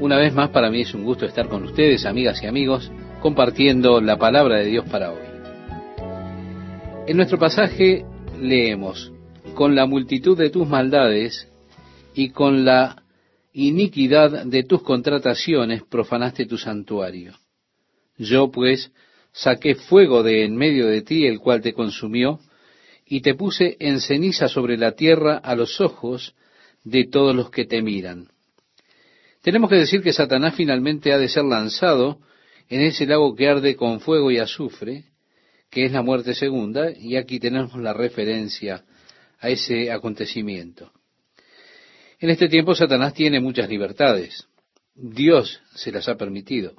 Una vez más, para mí es un gusto estar con ustedes, amigas y amigos, compartiendo la palabra de Dios para hoy. En nuestro pasaje leemos, con la multitud de tus maldades y con la iniquidad de tus contrataciones profanaste tu santuario. Yo pues saqué fuego de en medio de ti, el cual te consumió, y te puse en ceniza sobre la tierra a los ojos de todos los que te miran. Tenemos que decir que Satanás finalmente ha de ser lanzado en ese lago que arde con fuego y azufre, que es la muerte segunda, y aquí tenemos la referencia a ese acontecimiento. En este tiempo Satanás tiene muchas libertades. Dios se las ha permitido,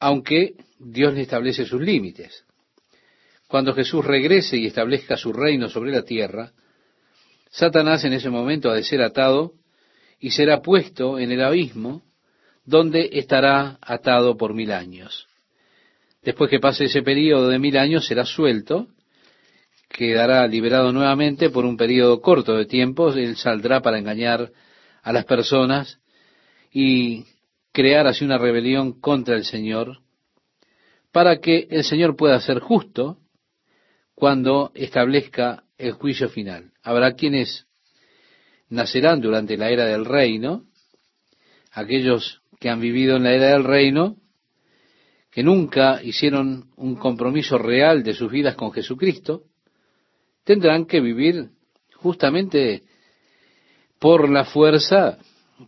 aunque Dios le establece sus límites. Cuando Jesús regrese y establezca su reino sobre la tierra, Satanás en ese momento ha de ser atado y será puesto en el abismo, donde estará atado por mil años. Después que pase ese periodo de mil años, será suelto, quedará liberado nuevamente por un periodo corto de tiempo, él saldrá para engañar a las personas y crear así una rebelión contra el Señor, para que el Señor pueda ser justo cuando establezca el juicio final. Habrá quienes nacerán durante la era del reino, aquellos que han vivido en la era del reino, que nunca hicieron un compromiso real de sus vidas con Jesucristo, tendrán que vivir justamente por la fuerza,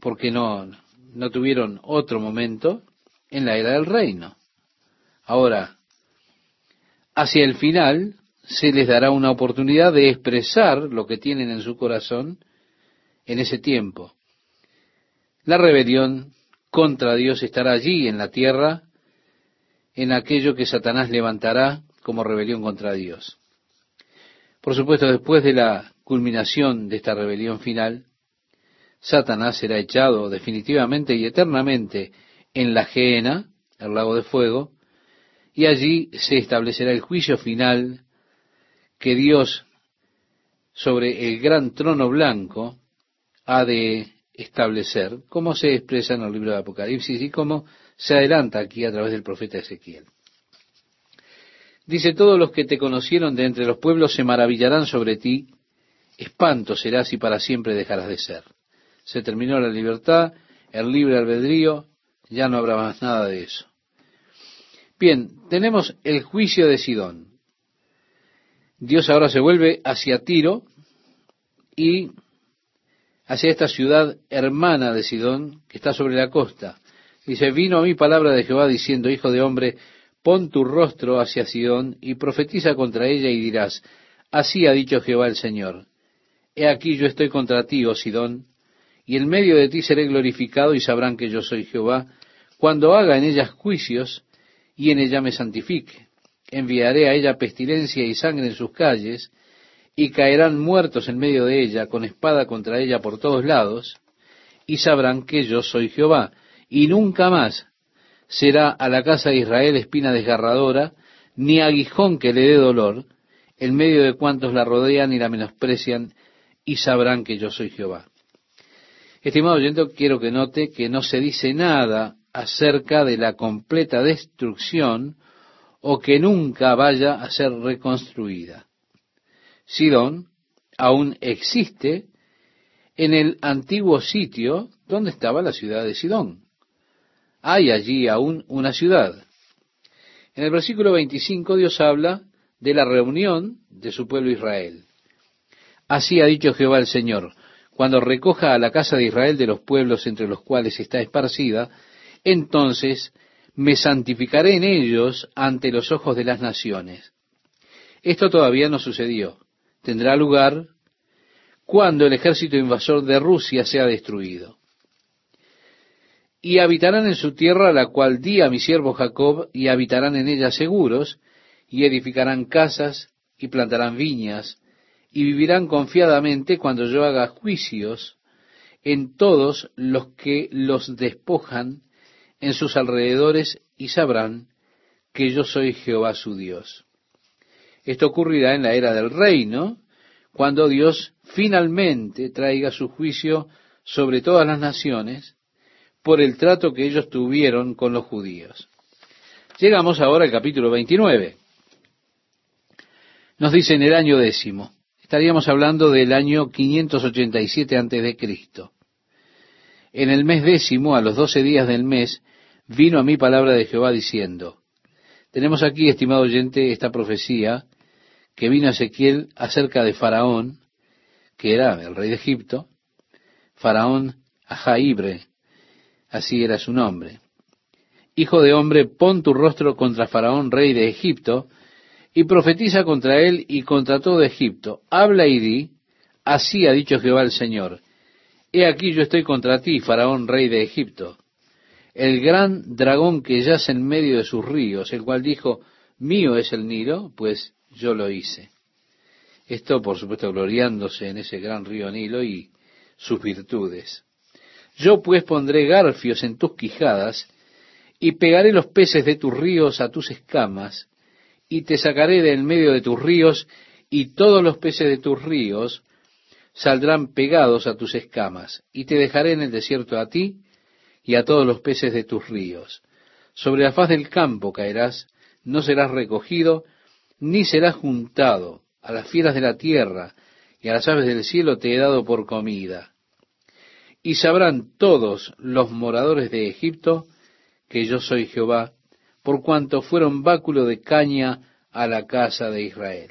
porque no, no tuvieron otro momento en la era del reino. Ahora, hacia el final se les dará una oportunidad de expresar lo que tienen en su corazón en ese tiempo. La rebelión contra Dios estará allí en la tierra, en aquello que Satanás levantará como rebelión contra Dios. Por supuesto, después de la culminación de esta rebelión final, Satanás será echado definitivamente y eternamente en la Geena, el lago de fuego, y allí se establecerá el juicio final que Dios sobre el gran trono blanco ha de establecer, como se expresa en el libro de Apocalipsis y como se adelanta aquí a través del profeta Ezequiel. Dice, todos los que te conocieron de entre los pueblos se maravillarán sobre ti, espanto serás y para siempre dejarás de ser. Se terminó la libertad, el libre albedrío, ya no habrá más nada de eso. Bien, tenemos el juicio de Sidón. Dios ahora se vuelve hacia Tiro y hacia esta ciudad hermana de Sidón, que está sobre la costa. Dice, vino a mí palabra de Jehová diciendo, Hijo de hombre, pon tu rostro hacia Sidón y profetiza contra ella y dirás, Así ha dicho Jehová el Señor. He aquí yo estoy contra ti, oh Sidón, y en medio de ti seré glorificado y sabrán que yo soy Jehová, cuando haga en ellas juicios y en ella me santifique. Enviaré a ella pestilencia y sangre en sus calles, y caerán muertos en medio de ella, con espada contra ella por todos lados, y sabrán que yo soy Jehová, y nunca más será a la casa de Israel espina desgarradora, ni aguijón que le dé dolor, en medio de cuantos la rodean y la menosprecian, y sabrán que yo soy Jehová. Estimado oyente, quiero que note que no se dice nada acerca de la completa destrucción o que nunca vaya a ser reconstruida. Sidón aún existe en el antiguo sitio donde estaba la ciudad de Sidón. Hay allí aún una ciudad. En el versículo 25 Dios habla de la reunión de su pueblo Israel. Así ha dicho Jehová el Señor, cuando recoja a la casa de Israel de los pueblos entre los cuales está esparcida, entonces me santificaré en ellos ante los ojos de las naciones. Esto todavía no sucedió tendrá lugar cuando el ejército invasor de Rusia sea destruido. Y habitarán en su tierra, la cual di a mi siervo Jacob, y habitarán en ella seguros, y edificarán casas, y plantarán viñas, y vivirán confiadamente cuando yo haga juicios en todos los que los despojan en sus alrededores, y sabrán que yo soy Jehová su Dios. Esto ocurrirá en la era del reino, cuando Dios finalmente traiga su juicio sobre todas las naciones, por el trato que ellos tuvieron con los judíos. Llegamos ahora al capítulo 29. Nos dice en el año décimo. Estaríamos hablando del año 587 antes de Cristo. En el mes décimo, a los doce días del mes, vino a mí palabra de Jehová diciendo, tenemos aquí, estimado oyente, esta profecía que vino Ezequiel acerca de Faraón, que era el rey de Egipto, Faraón Ajaibre, así era su nombre. Hijo de hombre, pon tu rostro contra Faraón, rey de Egipto, y profetiza contra él y contra todo Egipto. Habla y di, así ha dicho Jehová el Señor. He aquí yo estoy contra ti, Faraón, rey de Egipto el gran dragón que yace en medio de sus ríos, el cual dijo, mío es el Nilo, pues yo lo hice. Esto, por supuesto, gloriándose en ese gran río Nilo y sus virtudes. Yo pues pondré garfios en tus quijadas, y pegaré los peces de tus ríos a tus escamas, y te sacaré de en medio de tus ríos, y todos los peces de tus ríos saldrán pegados a tus escamas, y te dejaré en el desierto a ti, y a todos los peces de tus ríos. Sobre la faz del campo caerás, no serás recogido, ni serás juntado. A las fieras de la tierra y a las aves del cielo te he dado por comida. Y sabrán todos los moradores de Egipto que yo soy Jehová, por cuanto fueron báculo de caña a la casa de Israel.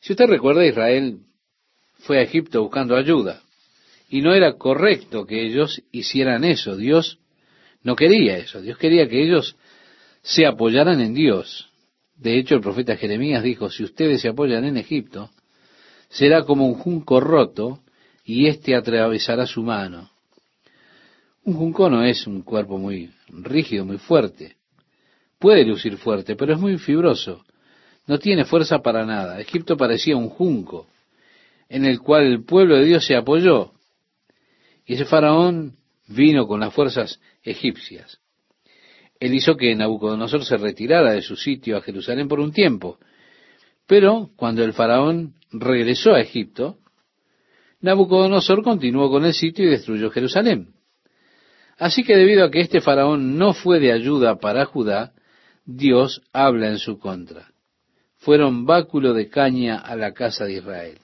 Si usted recuerda, Israel fue a Egipto buscando ayuda. Y no era correcto que ellos hicieran eso. Dios no quería eso. Dios quería que ellos se apoyaran en Dios. De hecho, el profeta Jeremías dijo, si ustedes se apoyan en Egipto, será como un junco roto y éste atravesará su mano. Un junco no es un cuerpo muy rígido, muy fuerte. Puede lucir fuerte, pero es muy fibroso. No tiene fuerza para nada. Egipto parecía un junco en el cual el pueblo de Dios se apoyó. Y ese faraón vino con las fuerzas egipcias. Él hizo que Nabucodonosor se retirara de su sitio a Jerusalén por un tiempo. Pero cuando el faraón regresó a Egipto, Nabucodonosor continuó con el sitio y destruyó Jerusalén. Así que debido a que este faraón no fue de ayuda para Judá, Dios habla en su contra. Fueron báculo de caña a la casa de Israel.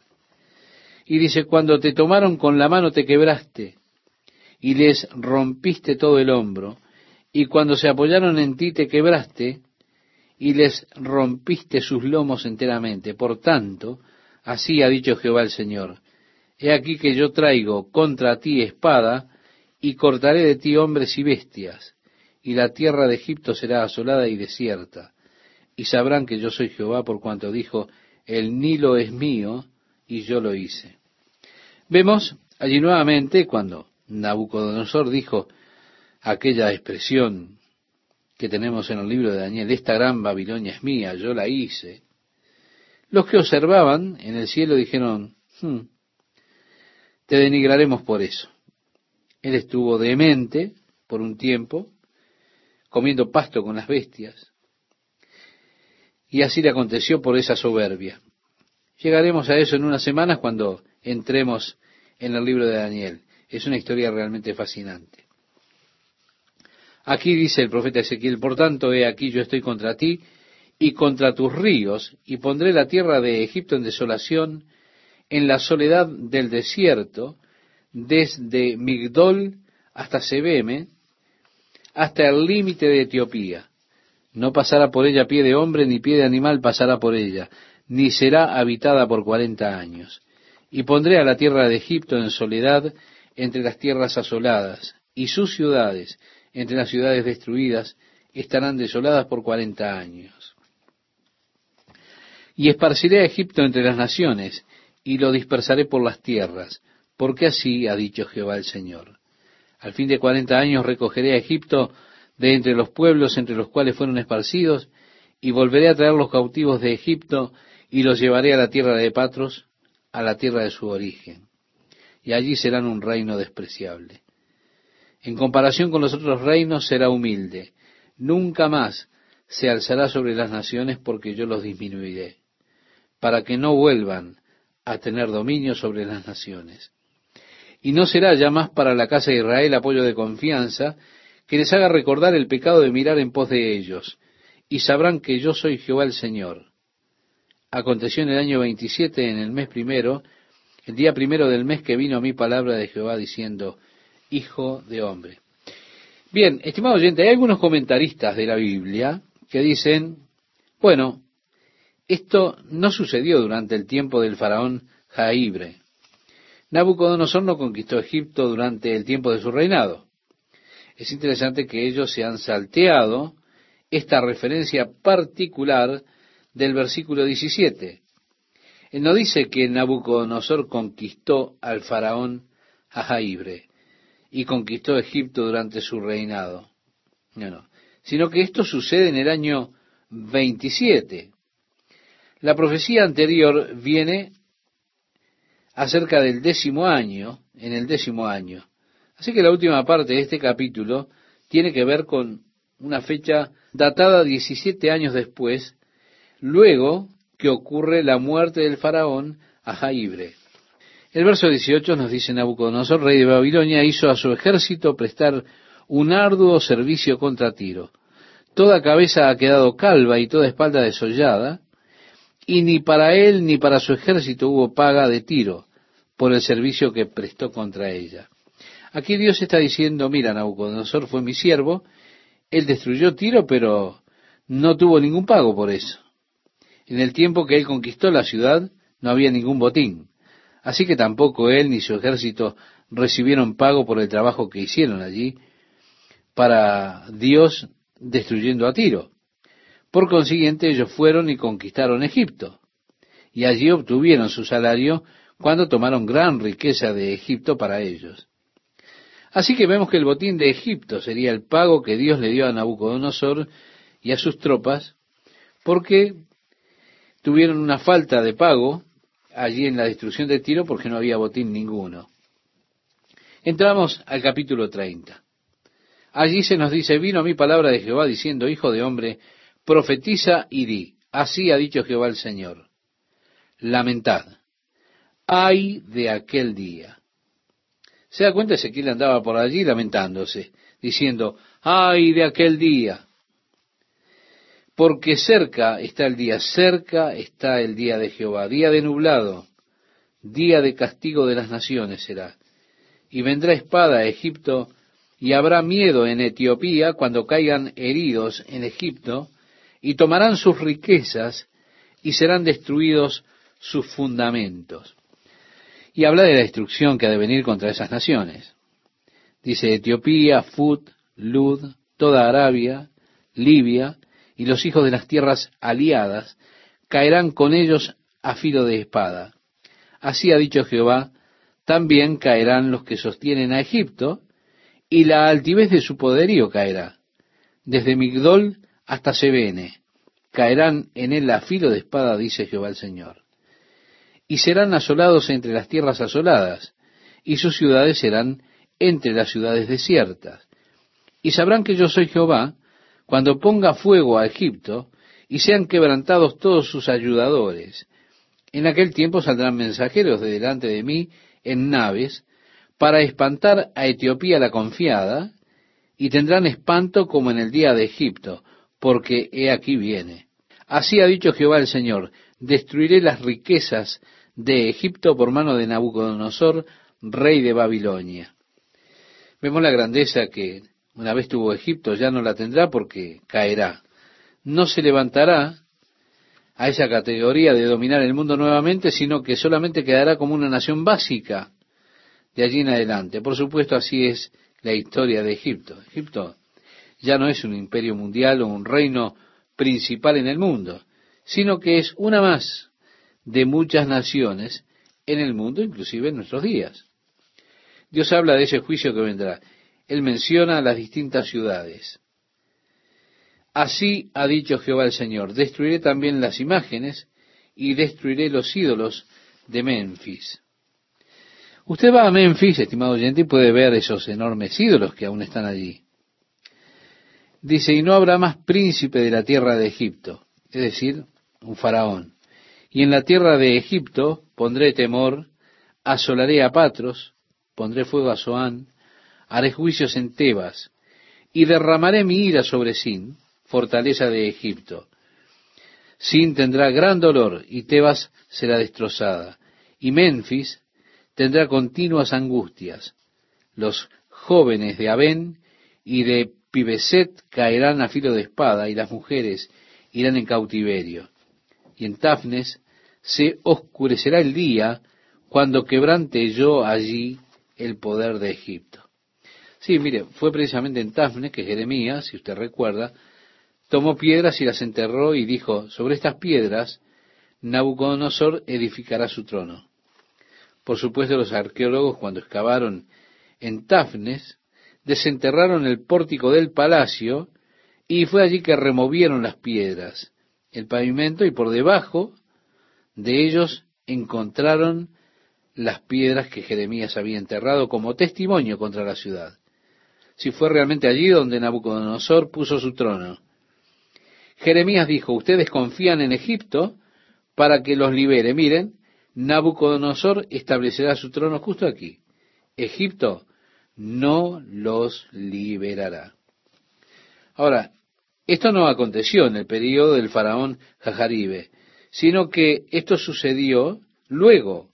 Y dice, cuando te tomaron con la mano te quebraste y les rompiste todo el hombro, y cuando se apoyaron en ti te quebraste y les rompiste sus lomos enteramente. Por tanto, así ha dicho Jehová el Señor, he aquí que yo traigo contra ti espada, y cortaré de ti hombres y bestias, y la tierra de Egipto será asolada y desierta, y sabrán que yo soy Jehová por cuanto dijo, el Nilo es mío, y yo lo hice. Vemos allí nuevamente cuando Nabucodonosor dijo aquella expresión que tenemos en el libro de Daniel, esta gran Babilonia es mía, yo la hice. Los que observaban en el cielo dijeron, hmm, te denigraremos por eso. Él estuvo demente por un tiempo, comiendo pasto con las bestias, y así le aconteció por esa soberbia. Llegaremos a eso en unas semanas cuando entremos en el libro de Daniel. Es una historia realmente fascinante. Aquí dice el profeta Ezequiel, por tanto, he aquí yo estoy contra ti y contra tus ríos, y pondré la tierra de Egipto en desolación, en la soledad del desierto, desde Migdol hasta Sebeme, hasta el límite de Etiopía. No pasará por ella pie de hombre, ni pie de animal pasará por ella, ni será habitada por cuarenta años. Y pondré a la tierra de Egipto en soledad entre las tierras asoladas, y sus ciudades entre las ciudades destruidas estarán desoladas por cuarenta años. Y esparciré a Egipto entre las naciones, y lo dispersaré por las tierras, porque así ha dicho Jehová el Señor. Al fin de cuarenta años recogeré a Egipto de entre los pueblos entre los cuales fueron esparcidos, y volveré a traer los cautivos de Egipto, y los llevaré a la tierra de Patros, a la tierra de su origen. Y allí serán un reino despreciable. En comparación con los otros reinos será humilde. Nunca más se alzará sobre las naciones porque yo los disminuiré, para que no vuelvan a tener dominio sobre las naciones. y no será ya más para la casa de Israel apoyo de confianza que les haga recordar el pecado de mirar en pos de ellos, y sabrán que yo soy Jehová el Señor. Aconteció en el año 27, en el mes primero, el día primero del mes que vino a mi palabra de Jehová diciendo, Hijo de hombre. Bien, estimado oyente, hay algunos comentaristas de la Biblia que dicen, bueno, esto no sucedió durante el tiempo del faraón Jaibre. Nabucodonosor no conquistó Egipto durante el tiempo de su reinado. Es interesante que ellos se han salteado esta referencia particular del versículo 17. Él no dice que Nabucodonosor conquistó al faraón Jaibre y conquistó Egipto durante su reinado. No, no. Sino que esto sucede en el año 27. La profecía anterior viene acerca del décimo año, en el décimo año. Así que la última parte de este capítulo tiene que ver con una fecha datada 17 años después, luego que ocurre la muerte del faraón a Jaibre. El verso 18 nos dice Nabucodonosor, rey de Babilonia, hizo a su ejército prestar un arduo servicio contra Tiro. Toda cabeza ha quedado calva y toda espalda desollada, y ni para él ni para su ejército hubo paga de Tiro por el servicio que prestó contra ella. Aquí Dios está diciendo, mira, Nabucodonosor fue mi siervo, él destruyó Tiro, pero no tuvo ningún pago por eso. En el tiempo que él conquistó la ciudad, no había ningún botín. Así que tampoco él ni su ejército recibieron pago por el trabajo que hicieron allí para Dios destruyendo a Tiro. Por consiguiente, ellos fueron y conquistaron Egipto, y allí obtuvieron su salario cuando tomaron gran riqueza de Egipto para ellos. Así que vemos que el botín de Egipto sería el pago que Dios le dio a Nabucodonosor y a sus tropas, porque tuvieron una falta de pago allí en la destrucción de Tiro porque no había botín ninguno. Entramos al capítulo 30. Allí se nos dice, vino a mi palabra de Jehová diciendo, Hijo de hombre, profetiza y di, así ha dicho Jehová el Señor. Lamentad, ay de aquel día. Se da cuenta, Ezequiel andaba por allí lamentándose, diciendo, ay de aquel día porque cerca está el día, cerca está el día de Jehová, día de nublado, día de castigo de las naciones será. Y vendrá espada a Egipto, y habrá miedo en Etiopía cuando caigan heridos en Egipto, y tomarán sus riquezas, y serán destruidos sus fundamentos. Y habla de la destrucción que ha de venir contra esas naciones. Dice Etiopía, Fut, Lud, toda Arabia, Libia, y los hijos de las tierras aliadas caerán con ellos a filo de espada. Así ha dicho Jehová, también caerán los que sostienen a Egipto, y la altivez de su poderío caerá. Desde Migdol hasta Sebene, caerán en él a filo de espada, dice Jehová el Señor. Y serán asolados entre las tierras asoladas, y sus ciudades serán entre las ciudades desiertas. Y sabrán que yo soy Jehová, cuando ponga fuego a Egipto y sean quebrantados todos sus ayudadores. En aquel tiempo saldrán mensajeros de delante de mí en naves para espantar a Etiopía la confiada y tendrán espanto como en el día de Egipto, porque he aquí viene. Así ha dicho Jehová el Señor, destruiré las riquezas de Egipto por mano de Nabucodonosor, rey de Babilonia. Vemos la grandeza que una vez tuvo Egipto, ya no la tendrá porque caerá. No se levantará a esa categoría de dominar el mundo nuevamente, sino que solamente quedará como una nación básica de allí en adelante. Por supuesto, así es la historia de Egipto. Egipto ya no es un imperio mundial o un reino principal en el mundo, sino que es una más de muchas naciones en el mundo, inclusive en nuestros días. Dios habla de ese juicio que vendrá él menciona las distintas ciudades. Así ha dicho Jehová el Señor, destruiré también las imágenes y destruiré los ídolos de Memphis. Usted va a Memphis, estimado oyente, y puede ver esos enormes ídolos que aún están allí. Dice, y no habrá más príncipe de la tierra de Egipto, es decir, un faraón. Y en la tierra de Egipto pondré temor, asolaré a Patros, pondré fuego a Zoán, haré juicios en Tebas, y derramaré mi ira sobre Sin, fortaleza de Egipto. Sin tendrá gran dolor, y Tebas será destrozada, y Memphis tendrá continuas angustias. Los jóvenes de Abén y de Pibeset caerán a filo de espada, y las mujeres irán en cautiverio. Y en Tafnes se oscurecerá el día cuando quebrante yo allí el poder de Egipto. Sí, mire, fue precisamente en Tafnes que Jeremías, si usted recuerda, tomó piedras y las enterró y dijo, sobre estas piedras Nabucodonosor edificará su trono. Por supuesto, los arqueólogos cuando excavaron en Tafnes, desenterraron el pórtico del palacio y fue allí que removieron las piedras, el pavimento y por debajo de ellos encontraron las piedras que Jeremías había enterrado como testimonio contra la ciudad. Si fue realmente allí donde Nabucodonosor puso su trono. Jeremías dijo, ustedes confían en Egipto para que los libere. Miren, Nabucodonosor establecerá su trono justo aquí. Egipto no los liberará. Ahora, esto no aconteció en el periodo del faraón Jajaribe, sino que esto sucedió luego.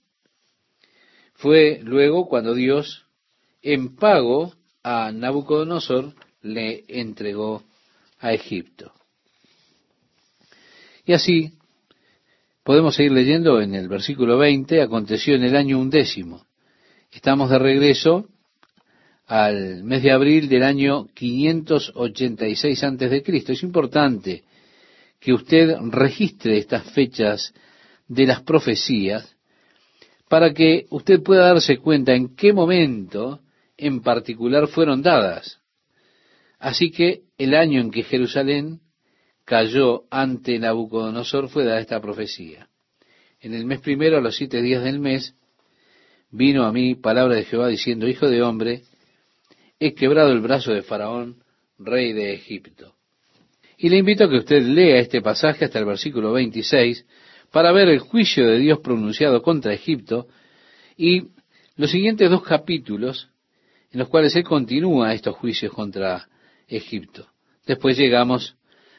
Fue luego cuando Dios, en pago a Nabucodonosor, le entregó a Egipto. Y así, podemos seguir leyendo en el versículo 20, aconteció en el año undécimo. Estamos de regreso al mes de abril del año 586 antes de Cristo. Es importante que usted registre estas fechas de las profecías para que usted pueda darse cuenta en qué momento en particular fueron dadas. Así que el año en que Jerusalén cayó ante Nabucodonosor fue dada esta profecía. En el mes primero, a los siete días del mes, vino a mí palabra de Jehová diciendo, Hijo de hombre, he quebrado el brazo de Faraón, rey de Egipto. Y le invito a que usted lea este pasaje hasta el versículo 26 para ver el juicio de Dios pronunciado contra Egipto y los siguientes dos capítulos en los cuales Él continúa estos juicios contra Egipto. Después llegamos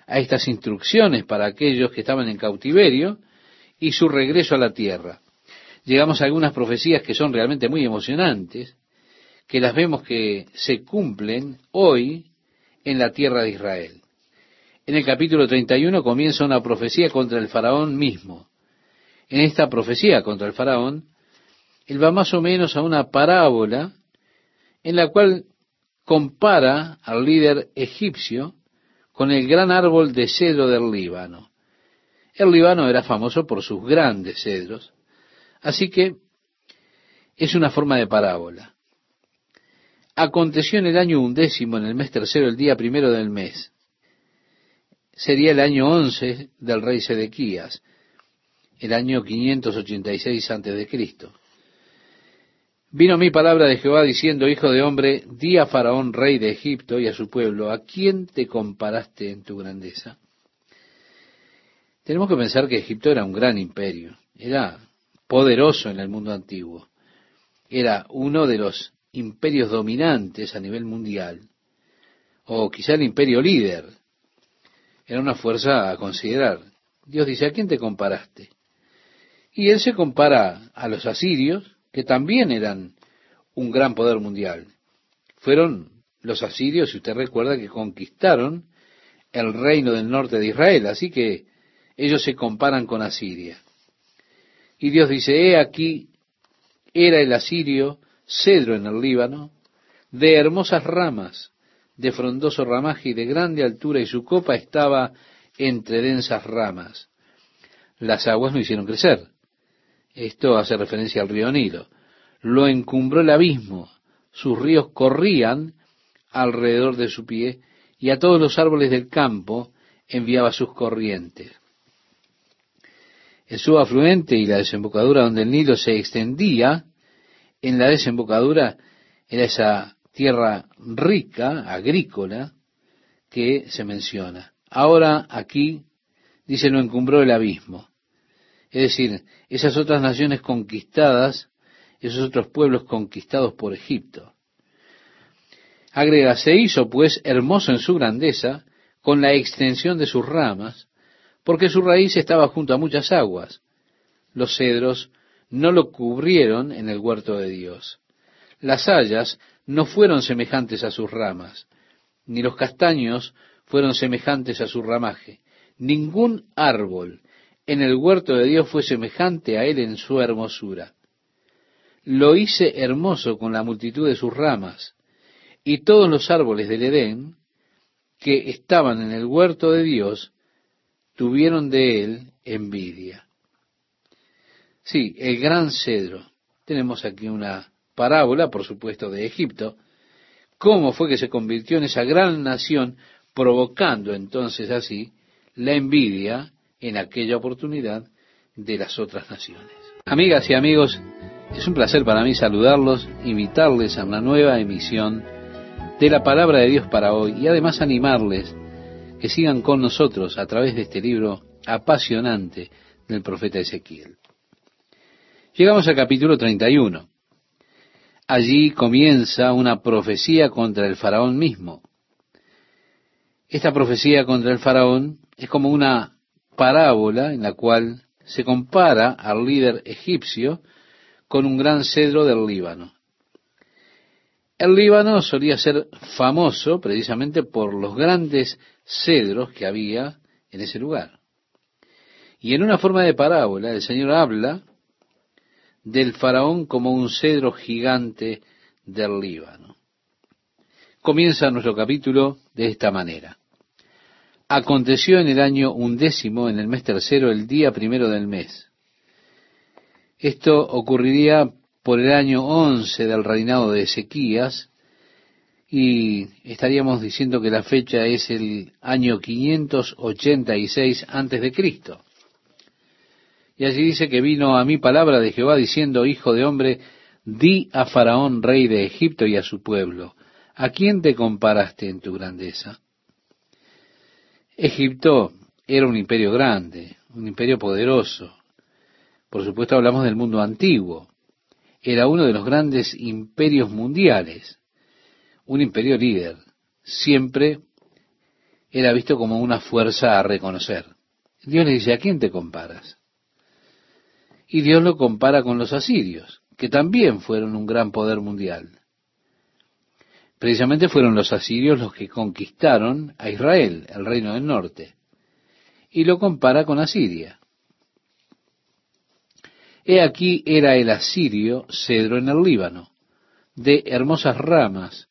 a estas instrucciones para aquellos que estaban en cautiverio y su regreso a la tierra. Llegamos a algunas profecías que son realmente muy emocionantes que las vemos que se cumplen hoy en la tierra de Israel. En el capítulo 31 comienza una profecía contra el faraón mismo. En esta profecía contra el faraón, él va más o menos a una parábola en la cual compara al líder egipcio con el gran árbol de cedro del Líbano. El Líbano era famoso por sus grandes cedros, así que es una forma de parábola. Aconteció en el año undécimo, en el mes tercero, el día primero del mes. Sería el año once del rey Sedequías, el año 586 antes de Cristo. Vino mi palabra de Jehová diciendo, Hijo de hombre, di a Faraón, rey de Egipto, y a su pueblo, ¿a quién te comparaste en tu grandeza? Tenemos que pensar que Egipto era un gran imperio, era poderoso en el mundo antiguo, era uno de los imperios dominantes a nivel mundial, o quizá el imperio líder, era una fuerza a considerar. Dios dice, ¿a quién te comparaste? Y él se compara a los asirios, que también eran un gran poder mundial. Fueron los asirios, si usted recuerda, que conquistaron el reino del norte de Israel, así que ellos se comparan con Asiria. Y Dios dice, he aquí, era el asirio cedro en el Líbano, de hermosas ramas, de frondoso ramaje y de grande altura, y su copa estaba entre densas ramas. Las aguas no hicieron crecer. Esto hace referencia al río Nilo. Lo encumbró el abismo, sus ríos corrían alrededor de su pie, y a todos los árboles del campo enviaba sus corrientes. El subafluente y la desembocadura donde el Nilo se extendía en la desembocadura era esa tierra rica, agrícola, que se menciona. Ahora aquí dice lo encumbró el abismo. Es decir, esas otras naciones conquistadas esos otros pueblos conquistados por Egipto. Agrega, se hizo pues hermoso en su grandeza con la extensión de sus ramas, porque su raíz estaba junto a muchas aguas. Los cedros no lo cubrieron en el huerto de Dios. Las hayas no fueron semejantes a sus ramas, ni los castaños fueron semejantes a su ramaje. Ningún árbol en el huerto de Dios fue semejante a él en su hermosura. Lo hice hermoso con la multitud de sus ramas, y todos los árboles del Edén que estaban en el huerto de Dios tuvieron de él envidia. Sí, el gran cedro. Tenemos aquí una parábola, por supuesto, de Egipto. ¿Cómo fue que se convirtió en esa gran nación, provocando entonces así la envidia en aquella oportunidad de las otras naciones? Amigas y amigos, es un placer para mí saludarlos, invitarles a una nueva emisión de la palabra de Dios para hoy y además animarles que sigan con nosotros a través de este libro apasionante del profeta Ezequiel. Llegamos al capítulo 31. Allí comienza una profecía contra el faraón mismo. Esta profecía contra el faraón es como una parábola en la cual se compara al líder egipcio con un gran cedro del Líbano. El Líbano solía ser famoso precisamente por los grandes cedros que había en ese lugar. Y en una forma de parábola, el Señor habla del faraón como un cedro gigante del Líbano. Comienza nuestro capítulo de esta manera. Aconteció en el año undécimo, en el mes tercero, el día primero del mes. Esto ocurriría por el año 11 del reinado de Ezequías, y estaríamos diciendo que la fecha es el año 586 antes de Cristo. Y allí dice que vino a mí palabra de Jehová diciendo, Hijo de hombre, di a Faraón, rey de Egipto, y a su pueblo, ¿a quién te comparaste en tu grandeza? Egipto era un imperio grande, un imperio poderoso. Por supuesto hablamos del mundo antiguo era uno de los grandes imperios mundiales, un imperio líder. Siempre era visto como una fuerza a reconocer. Dios le dice, ¿a quién te comparas? Y Dios lo compara con los asirios, que también fueron un gran poder mundial. Precisamente fueron los asirios los que conquistaron a Israel, el reino del norte, y lo compara con Asiria. He aquí era el asirio cedro en el Líbano, de hermosas ramas,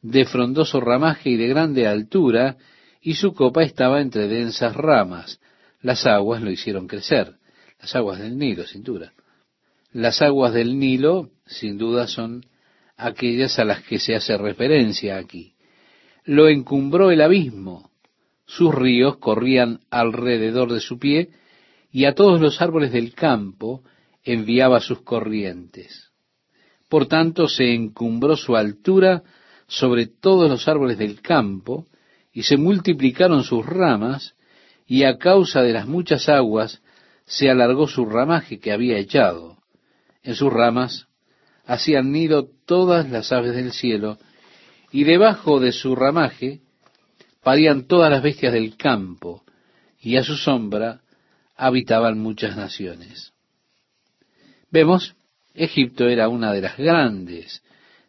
de frondoso ramaje y de grande altura, y su copa estaba entre densas ramas. Las aguas lo hicieron crecer, las aguas del Nilo, sin duda. Las aguas del Nilo, sin duda, son aquellas a las que se hace referencia aquí. Lo encumbró el abismo, sus ríos corrían alrededor de su pie, y a todos los árboles del campo enviaba sus corrientes. Por tanto, se encumbró su altura sobre todos los árboles del campo, y se multiplicaron sus ramas, y a causa de las muchas aguas se alargó su ramaje que había echado. En sus ramas hacían nido todas las aves del cielo, y debajo de su ramaje parían todas las bestias del campo, y a su sombra habitaban muchas naciones. Vemos, Egipto era una de las grandes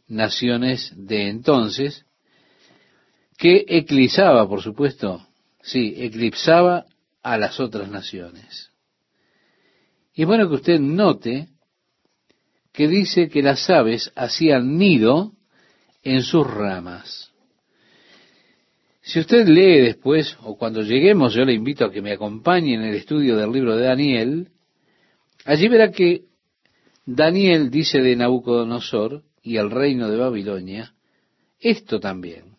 naciones de entonces, que eclipsaba, por supuesto, sí, eclipsaba a las otras naciones. Y es bueno que usted note que dice que las aves hacían nido en sus ramas. Si usted lee después, o cuando lleguemos, yo le invito a que me acompañe en el estudio del libro de Daniel, allí verá que Daniel dice de Nabucodonosor y el reino de Babilonia esto también.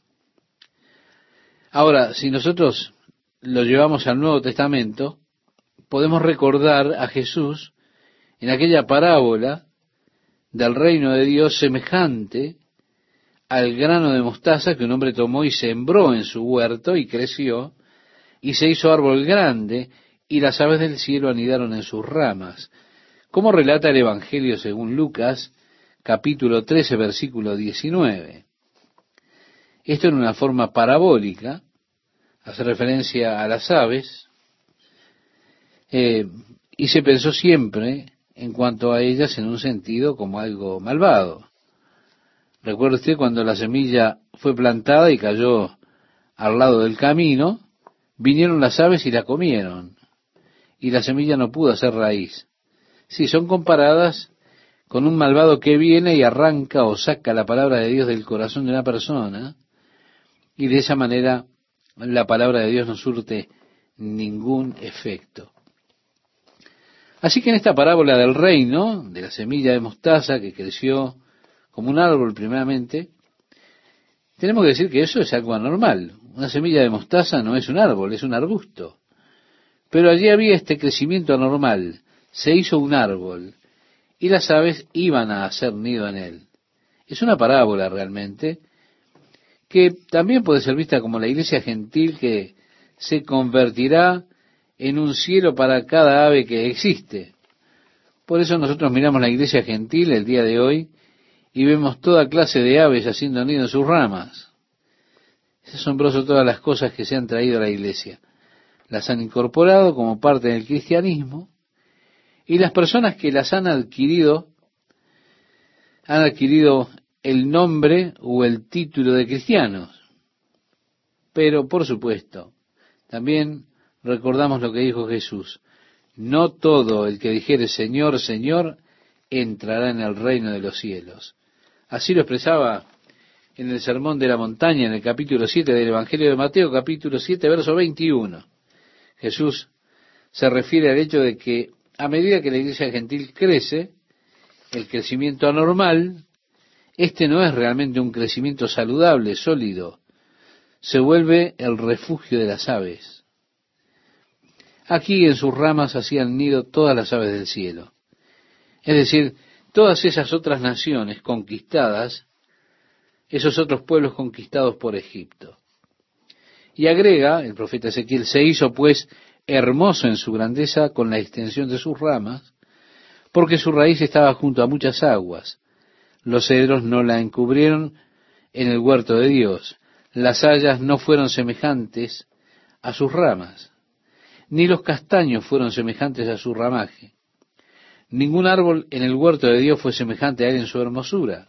Ahora, si nosotros lo llevamos al Nuevo Testamento, podemos recordar a Jesús en aquella parábola del reino de Dios semejante al grano de mostaza que un hombre tomó y sembró en su huerto y creció y se hizo árbol grande y las aves del cielo anidaron en sus ramas. Como relata el Evangelio según Lucas, capítulo 13, versículo 19. Esto en una forma parabólica, hace referencia a las aves, eh, y se pensó siempre en cuanto a ellas en un sentido como algo malvado. Recuerda usted cuando la semilla fue plantada y cayó al lado del camino, vinieron las aves y la comieron, y la semilla no pudo hacer raíz. Sí, son comparadas con un malvado que viene y arranca o saca la palabra de Dios del corazón de una persona, y de esa manera la palabra de Dios no surte ningún efecto. Así que en esta parábola del reino, de la semilla de mostaza que creció como un árbol primeramente, tenemos que decir que eso es algo anormal. Una semilla de mostaza no es un árbol, es un arbusto. Pero allí había este crecimiento anormal, se hizo un árbol, y las aves iban a hacer nido en él. Es una parábola realmente, que también puede ser vista como la iglesia gentil que se convertirá en un cielo para cada ave que existe. Por eso nosotros miramos la iglesia gentil el día de hoy y vemos toda clase de aves haciendo nido en sus ramas. Es asombroso todas las cosas que se han traído a la iglesia. Las han incorporado como parte del cristianismo y las personas que las han adquirido han adquirido el nombre o el título de cristianos. Pero, por supuesto, también recordamos lo que dijo Jesús. No todo el que dijere Señor, Señor, entrará en el reino de los cielos. Así lo expresaba en el Sermón de la Montaña, en el capítulo 7 del Evangelio de Mateo, capítulo 7, verso 21. Jesús se refiere al hecho de que a medida que la iglesia gentil crece, el crecimiento anormal, este no es realmente un crecimiento saludable, sólido, se vuelve el refugio de las aves. Aquí en sus ramas hacían nido todas las aves del cielo. Es decir, todas esas otras naciones conquistadas, esos otros pueblos conquistados por Egipto. Y agrega, el profeta Ezequiel, se hizo pues hermoso en su grandeza con la extensión de sus ramas, porque su raíz estaba junto a muchas aguas. Los cedros no la encubrieron en el huerto de Dios. Las hayas no fueron semejantes a sus ramas ni los castaños fueron semejantes a su ramaje. Ningún árbol en el huerto de Dios fue semejante a él en su hermosura.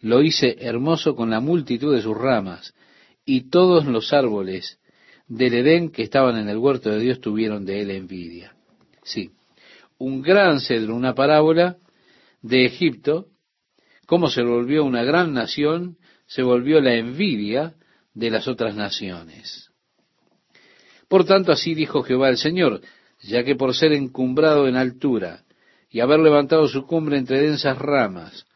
Lo hice hermoso con la multitud de sus ramas, y todos los árboles del Edén que estaban en el huerto de Dios tuvieron de él envidia. Sí, un gran cedro, una parábola de Egipto, cómo se volvió una gran nación, se volvió la envidia de las otras naciones. Por tanto, así dijo Jehová el Señor, ya que por ser encumbrado en altura y haber levantado su cumbre entre densas ramas,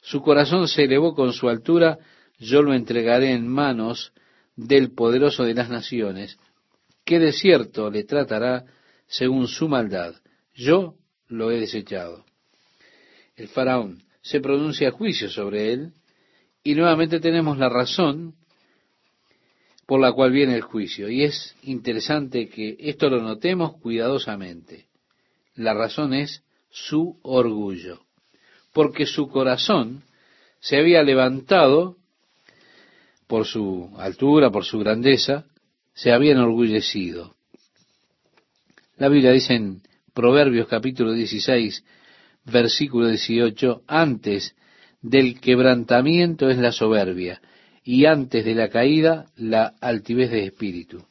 su corazón se elevó con su altura, yo lo entregaré en manos del poderoso de las naciones, que de cierto le tratará según su maldad. Yo lo he desechado. El faraón se pronuncia juicio sobre él, y nuevamente tenemos la razón por la cual viene el juicio. Y es interesante que esto lo notemos cuidadosamente. La razón es su orgullo, porque su corazón se había levantado por su altura, por su grandeza, se había enorgullecido. La Biblia dice en Proverbios capítulo 16, versículo 18, antes del quebrantamiento es la soberbia, y antes de la caída la altivez de espíritu.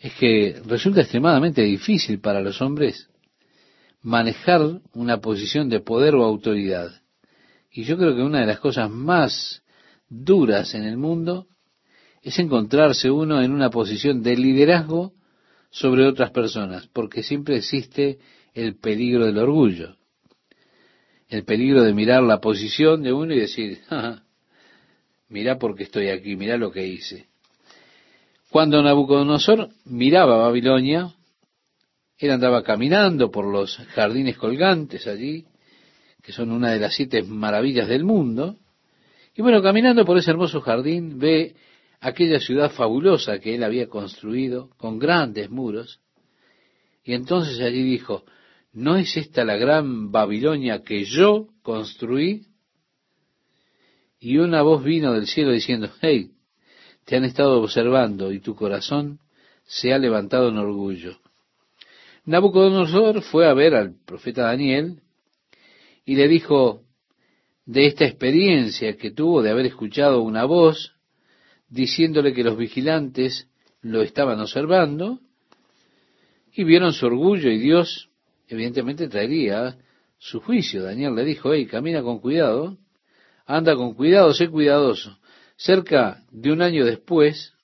Es que resulta extremadamente difícil para los hombres manejar una posición de poder o autoridad. Y yo creo que una de las cosas más duras en el mundo es encontrarse uno en una posición de liderazgo sobre otras personas, porque siempre existe el peligro del orgullo, el peligro de mirar la posición de uno y decir, mirá porque estoy aquí, mirá lo que hice. Cuando Nabucodonosor miraba Babilonia, él andaba caminando por los jardines colgantes allí, que son una de las siete maravillas del mundo, y bueno, caminando por ese hermoso jardín, ve aquella ciudad fabulosa que él había construido con grandes muros, y entonces allí dijo, ¿no es esta la gran Babilonia que yo construí? Y una voz vino del cielo diciendo, hey, te han estado observando y tu corazón se ha levantado en orgullo. Nabucodonosor fue a ver al profeta Daniel y le dijo de esta experiencia que tuvo de haber escuchado una voz diciéndole que los vigilantes lo estaban observando y vieron su orgullo y Dios evidentemente traería su juicio. Daniel le dijo, hey, camina con cuidado, anda con cuidado, sé cuidadoso. Cerca de un año después,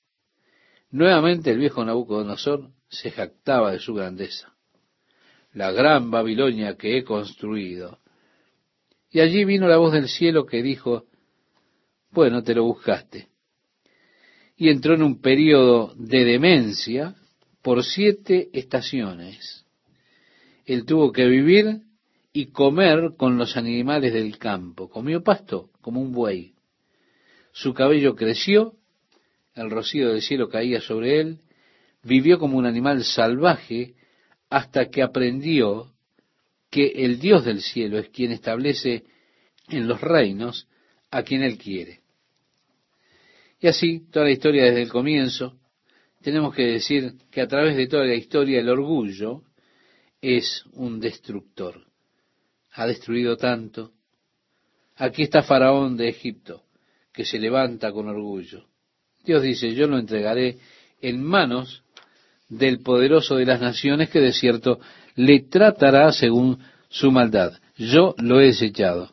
nuevamente el viejo Nabucodonosor se jactaba de su grandeza. La gran Babilonia que he construido. Y allí vino la voz del cielo que dijo, bueno, te lo buscaste. Y entró en un periodo de demencia por siete estaciones. Él tuvo que vivir y comer con los animales del campo. Comió pasto como un buey. Su cabello creció, el rocío del cielo caía sobre él, vivió como un animal salvaje hasta que aprendió que el Dios del cielo es quien establece en los reinos a quien él quiere. Y así, toda la historia desde el comienzo, tenemos que decir que a través de toda la historia el orgullo es un destructor. Ha destruido tanto. Aquí está Faraón de Egipto, que se levanta con orgullo. Dios dice, yo lo entregaré en manos del poderoso de las naciones que de cierto le tratará según su maldad. Yo lo he desechado.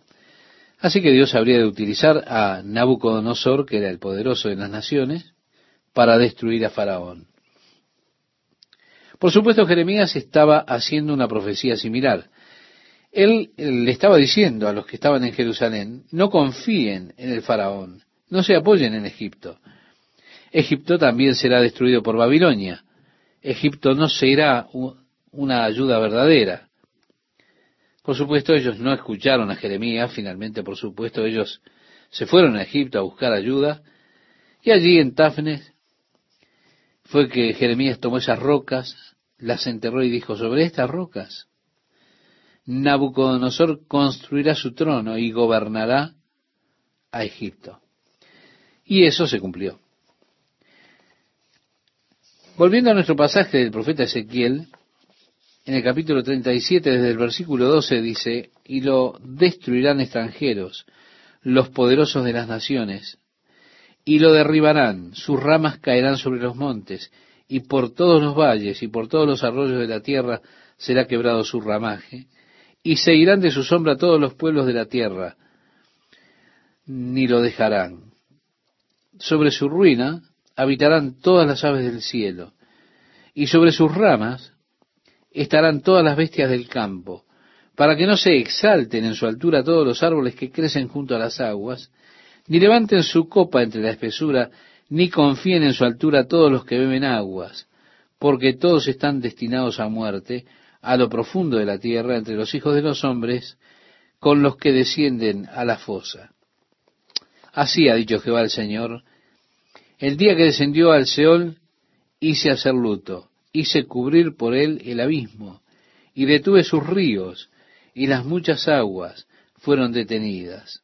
Así que Dios habría de utilizar a Nabucodonosor, que era el poderoso de las naciones, para destruir a Faraón. Por supuesto, Jeremías estaba haciendo una profecía similar. Él le estaba diciendo a los que estaban en Jerusalén, no confíen en el Faraón, no se apoyen en Egipto. Egipto también será destruido por Babilonia. Egipto no será una ayuda verdadera. Por supuesto, ellos no escucharon a Jeremías, finalmente, por supuesto, ellos se fueron a Egipto a buscar ayuda, y allí en Tafnes fue que Jeremías tomó esas rocas, las enterró y dijo, sobre estas rocas Nabucodonosor construirá su trono y gobernará a Egipto. Y eso se cumplió. Volviendo a nuestro pasaje del profeta Ezequiel, en el capítulo 37, desde el versículo 12, dice, y lo destruirán extranjeros, los poderosos de las naciones, y lo derribarán, sus ramas caerán sobre los montes, y por todos los valles y por todos los arroyos de la tierra será quebrado su ramaje, y se irán de su sombra todos los pueblos de la tierra, ni lo dejarán. Sobre su ruina habitarán todas las aves del cielo, y sobre sus ramas estarán todas las bestias del campo, para que no se exalten en su altura todos los árboles que crecen junto a las aguas, ni levanten su copa entre la espesura, ni confíen en su altura todos los que beben aguas, porque todos están destinados a muerte, a lo profundo de la tierra, entre los hijos de los hombres, con los que descienden a la fosa. Así ha dicho Jehová el Señor, el día que descendió al Seol, hice hacer luto, hice cubrir por él el abismo, y detuve sus ríos, y las muchas aguas fueron detenidas.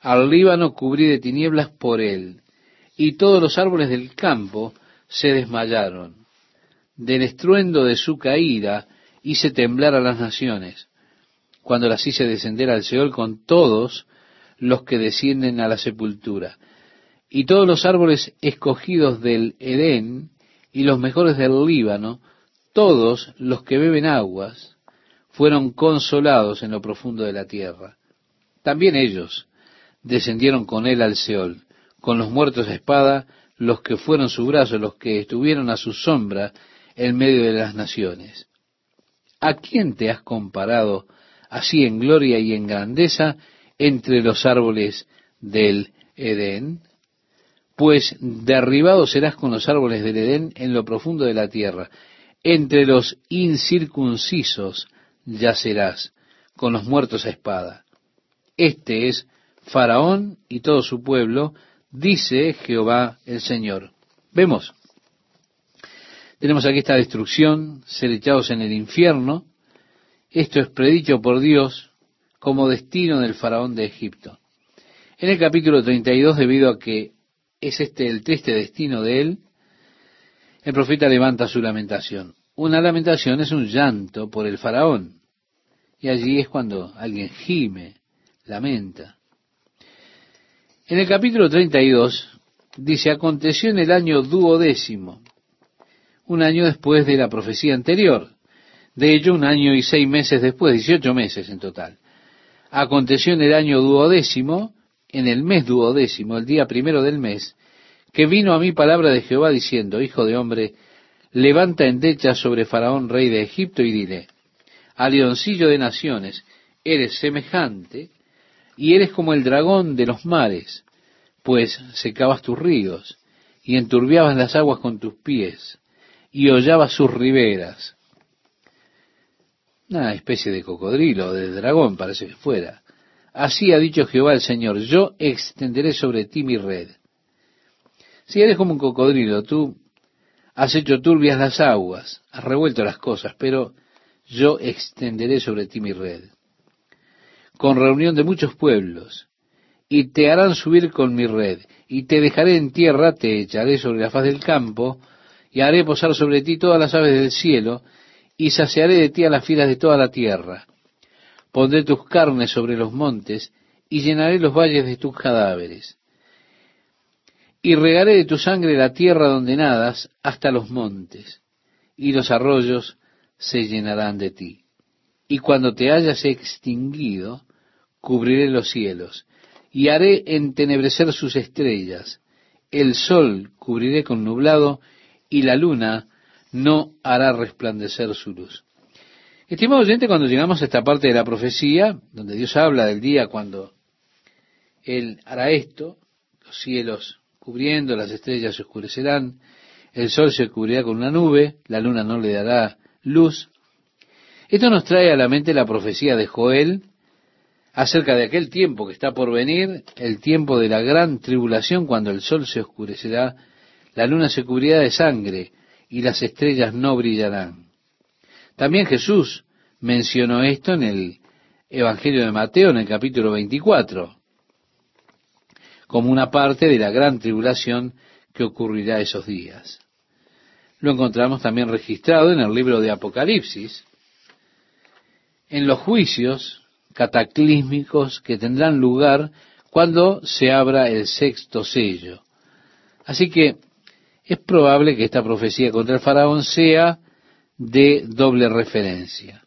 Al Líbano cubrí de tinieblas por él, y todos los árboles del campo se desmayaron. Del estruendo de su caída hice temblar a las naciones, cuando las hice descender al Seol con todos los que descienden a la sepultura. Y todos los árboles escogidos del Edén y los mejores del Líbano, todos los que beben aguas, fueron consolados en lo profundo de la tierra. También ellos, descendieron con él al Seol, con los muertos a espada, los que fueron su brazo, los que estuvieron a su sombra en medio de las naciones. ¿A quién te has comparado así en gloria y en grandeza entre los árboles del Edén? Pues derribado serás con los árboles del Edén en lo profundo de la tierra. Entre los incircuncisos yacerás con los muertos a espada. Este es Faraón y todo su pueblo, dice Jehová el Señor. Vemos, tenemos aquí esta destrucción, ser echados en el infierno, esto es predicho por Dios como destino del faraón de Egipto. En el capítulo 32, debido a que es este el triste destino de él, el profeta levanta su lamentación. Una lamentación es un llanto por el faraón. Y allí es cuando alguien gime, lamenta. En el capítulo 32 dice, aconteció en el año duodécimo, un año después de la profecía anterior. De hecho, un año y seis meses después, 18 meses en total. Aconteció en el año duodécimo, en el mes duodécimo, el día primero del mes, que vino a mí palabra de Jehová diciendo, Hijo de hombre, levanta endecha sobre Faraón, rey de Egipto, y dile, a leoncillo de naciones, eres semejante, y eres como el dragón de los mares, pues secabas tus ríos, y enturbiabas las aguas con tus pies, y hollabas sus riberas. Una especie de cocodrilo, de dragón parece que fuera. Así ha dicho Jehová el Señor, yo extenderé sobre ti mi red. Si eres como un cocodrilo, tú has hecho turbias las aguas, has revuelto las cosas, pero yo extenderé sobre ti mi red. Con reunión de muchos pueblos, y te harán subir con mi red, y te dejaré en tierra, te echaré sobre la faz del campo, y haré posar sobre ti todas las aves del cielo, y saciaré de ti a las filas de toda la tierra Pondré tus carnes sobre los montes y llenaré los valles de tus cadáveres. Y regaré de tu sangre la tierra donde nadas hasta los montes, y los arroyos se llenarán de ti. Y cuando te hayas extinguido, cubriré los cielos, y haré entenebrecer sus estrellas. El sol cubriré con nublado, y la luna no hará resplandecer su luz. Estimado oyente, cuando llegamos a esta parte de la profecía, donde Dios habla del día cuando Él hará esto, los cielos cubriendo, las estrellas se oscurecerán, el sol se cubrirá con una nube, la luna no le dará luz. Esto nos trae a la mente la profecía de Joel acerca de aquel tiempo que está por venir, el tiempo de la gran tribulación, cuando el sol se oscurecerá, la luna se cubrirá de sangre y las estrellas no brillarán. También Jesús mencionó esto en el Evangelio de Mateo, en el capítulo 24, como una parte de la gran tribulación que ocurrirá esos días. Lo encontramos también registrado en el libro de Apocalipsis, en los juicios cataclísmicos que tendrán lugar cuando se abra el sexto sello. Así que es probable que esta profecía contra el faraón sea de doble referencia,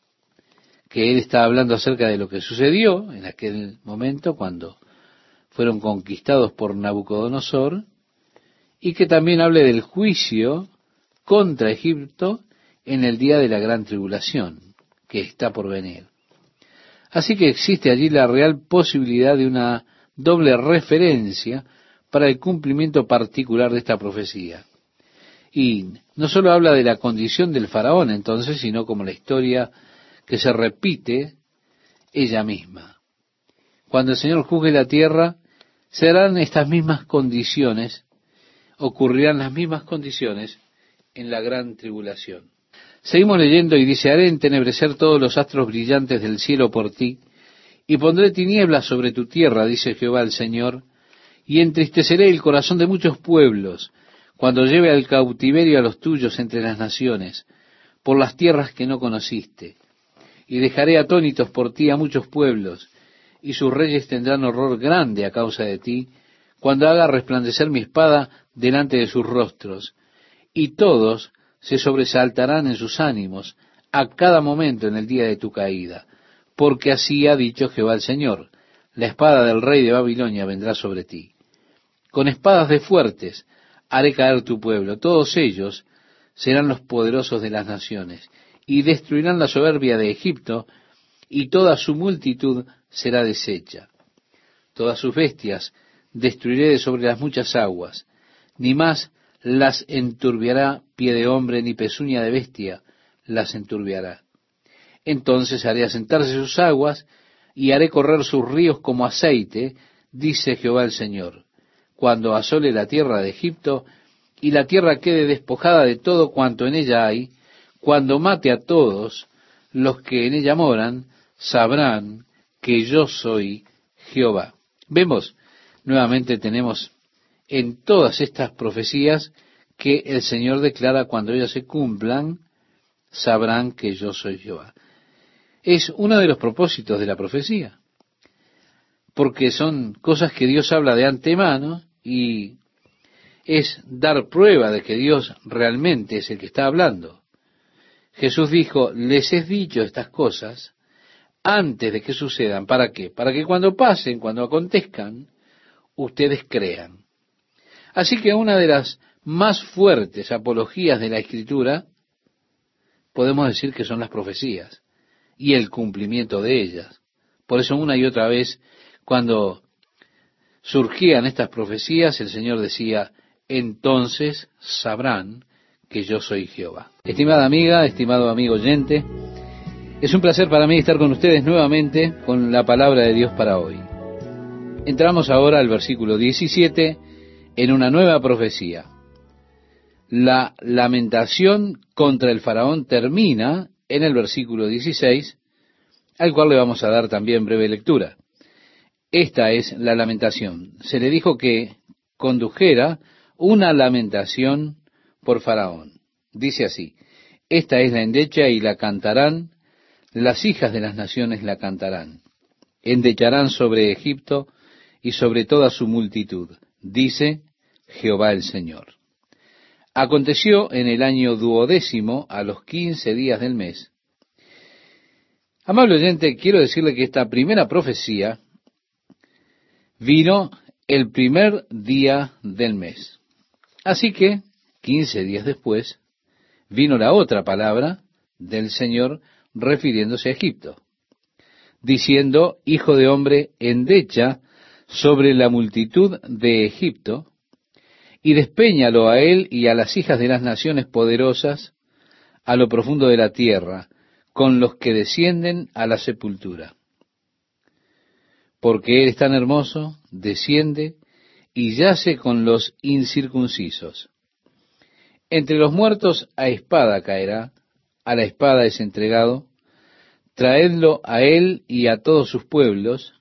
que él está hablando acerca de lo que sucedió en aquel momento cuando fueron conquistados por Nabucodonosor, y que también hable del juicio contra Egipto en el día de la gran tribulación que está por venir. Así que existe allí la real posibilidad de una doble referencia para el cumplimiento particular de esta profecía. Y no solo habla de la condición del faraón entonces, sino como la historia que se repite ella misma. Cuando el Señor juzgue la tierra, serán estas mismas condiciones, ocurrirán las mismas condiciones en la gran tribulación. Seguimos leyendo y dice, haré entenebrecer todos los astros brillantes del cielo por ti, y pondré tinieblas sobre tu tierra, dice Jehová el Señor, y entristeceré el corazón de muchos pueblos, cuando lleve al cautiverio a los tuyos entre las naciones, por las tierras que no conociste. Y dejaré atónitos por ti a muchos pueblos, y sus reyes tendrán horror grande a causa de ti, cuando haga resplandecer mi espada delante de sus rostros, y todos se sobresaltarán en sus ánimos a cada momento en el día de tu caída, porque así ha dicho Jehová el Señor, la espada del rey de Babilonia vendrá sobre ti. Con espadas de fuertes haré caer tu pueblo. Todos ellos serán los poderosos de las naciones, y destruirán la soberbia de Egipto, y toda su multitud será deshecha. Todas sus bestias destruiré de sobre las muchas aguas, ni más las enturbiará pie de hombre, ni pezuña de bestia las enturbiará. Entonces haré asentarse sus aguas, y haré correr sus ríos como aceite, dice Jehová el Señor cuando asole la tierra de Egipto y la tierra quede despojada de todo cuanto en ella hay, cuando mate a todos los que en ella moran sabrán que yo soy Jehová. Vemos, nuevamente tenemos en todas estas profecías que el Señor declara cuando ellas se cumplan, sabrán que yo soy Jehová. Es uno de los propósitos de la profecía, porque son cosas que Dios habla de antemano y es dar prueba de que Dios realmente es el que está hablando. Jesús dijo, les he dicho estas cosas antes de que sucedan. ¿Para qué? Para que cuando pasen, cuando acontezcan, ustedes crean. Así que una de las más fuertes apologías de la Escritura, podemos decir que son las profecías y el cumplimiento de ellas. Por eso una y otra vez, cuando surgían estas profecías, el Señor decía, entonces sabrán que yo soy Jehová. Estimada amiga, estimado amigo oyente, es un placer para mí estar con ustedes nuevamente con la palabra de Dios para hoy. Entramos ahora al versículo 17 en una nueva profecía. La lamentación contra el faraón termina en el versículo 16, al cual le vamos a dar también breve lectura. Esta es la lamentación. Se le dijo que condujera una lamentación por faraón. Dice así, esta es la endecha y la cantarán las hijas de las naciones la cantarán. Endecharán sobre Egipto y sobre toda su multitud, dice Jehová el Señor. Aconteció en el año duodécimo, a los quince días del mes. Amable oyente, quiero decirle que esta primera profecía vino el primer día del mes. Así que, quince días después, vino la otra palabra del Señor refiriéndose a Egipto, diciendo, Hijo de hombre, endecha sobre la multitud de Egipto, y despeñalo a él y a las hijas de las naciones poderosas a lo profundo de la tierra, con los que descienden a la sepultura. Porque él es tan hermoso, desciende y yace con los incircuncisos. Entre los muertos a espada caerá, a la espada es entregado, traedlo a él y a todos sus pueblos,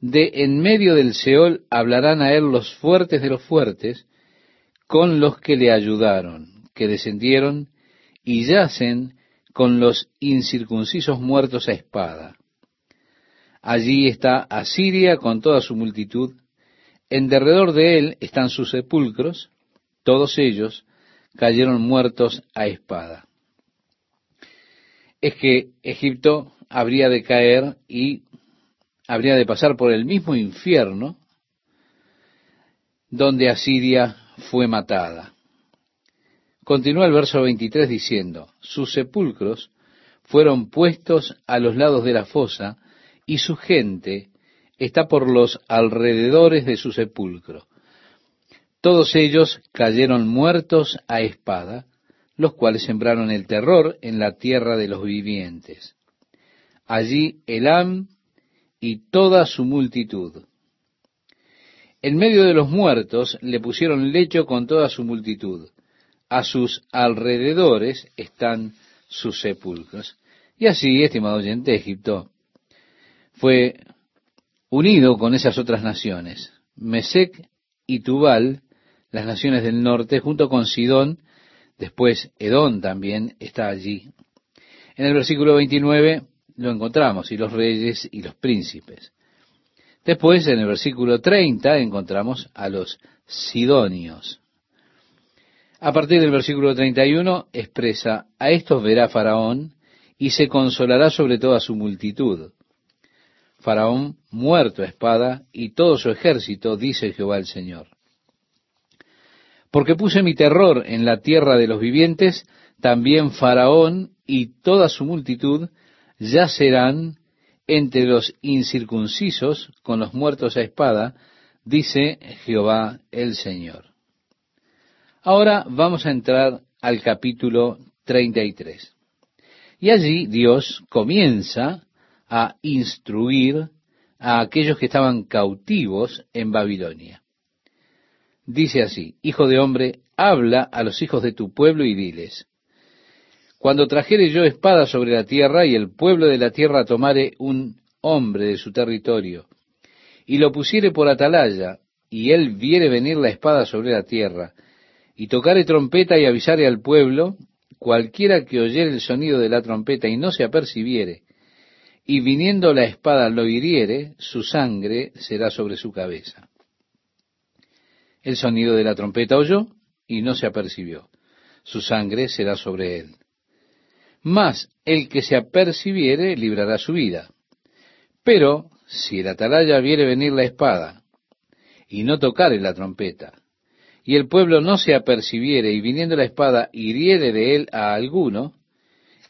de en medio del Seol hablarán a él los fuertes de los fuertes, con los que le ayudaron, que descendieron y yacen con los incircuncisos muertos a espada. Allí está Asiria con toda su multitud, en derredor de él están sus sepulcros, todos ellos cayeron muertos a espada. Es que Egipto habría de caer y habría de pasar por el mismo infierno donde Asiria fue matada. Continúa el verso 23 diciendo, sus sepulcros fueron puestos a los lados de la fosa y su gente está por los alrededores de su sepulcro. Todos ellos cayeron muertos a espada, los cuales sembraron el terror en la tierra de los vivientes. Allí Elam y toda su multitud. En medio de los muertos le pusieron lecho con toda su multitud. A sus alrededores están sus sepulcros. Y así, estimado oyente, Egipto fue unido con esas otras naciones. Mesec y Tubal, las naciones del norte, junto con Sidón, Después Edón también está allí. En el versículo 29 lo encontramos, y los reyes y los príncipes. Después, en el versículo 30, encontramos a los sidonios. A partir del versículo 31 expresa, a estos verá Faraón y se consolará sobre toda su multitud. Faraón muerto a espada y todo su ejército, dice Jehová el Señor. Porque puse mi terror en la tierra de los vivientes, también Faraón y toda su multitud yacerán entre los incircuncisos con los muertos a espada, dice Jehová el Señor. Ahora vamos a entrar al capítulo 33. Y allí Dios comienza a instruir a aquellos que estaban cautivos en Babilonia. Dice así, Hijo de hombre, habla a los hijos de tu pueblo y diles, Cuando trajere yo espada sobre la tierra y el pueblo de la tierra tomare un hombre de su territorio y lo pusiere por atalaya y él viere venir la espada sobre la tierra y tocare trompeta y avisare al pueblo, cualquiera que oyere el sonido de la trompeta y no se apercibiere, y viniendo la espada lo hiriere, su sangre será sobre su cabeza. El sonido de la trompeta oyó y no se apercibió. Su sangre será sobre él. Mas el que se apercibiere librará su vida. Pero si el atalaya viere venir la espada y no tocare la trompeta, y el pueblo no se apercibiere y viniendo la espada hiriere de él a alguno,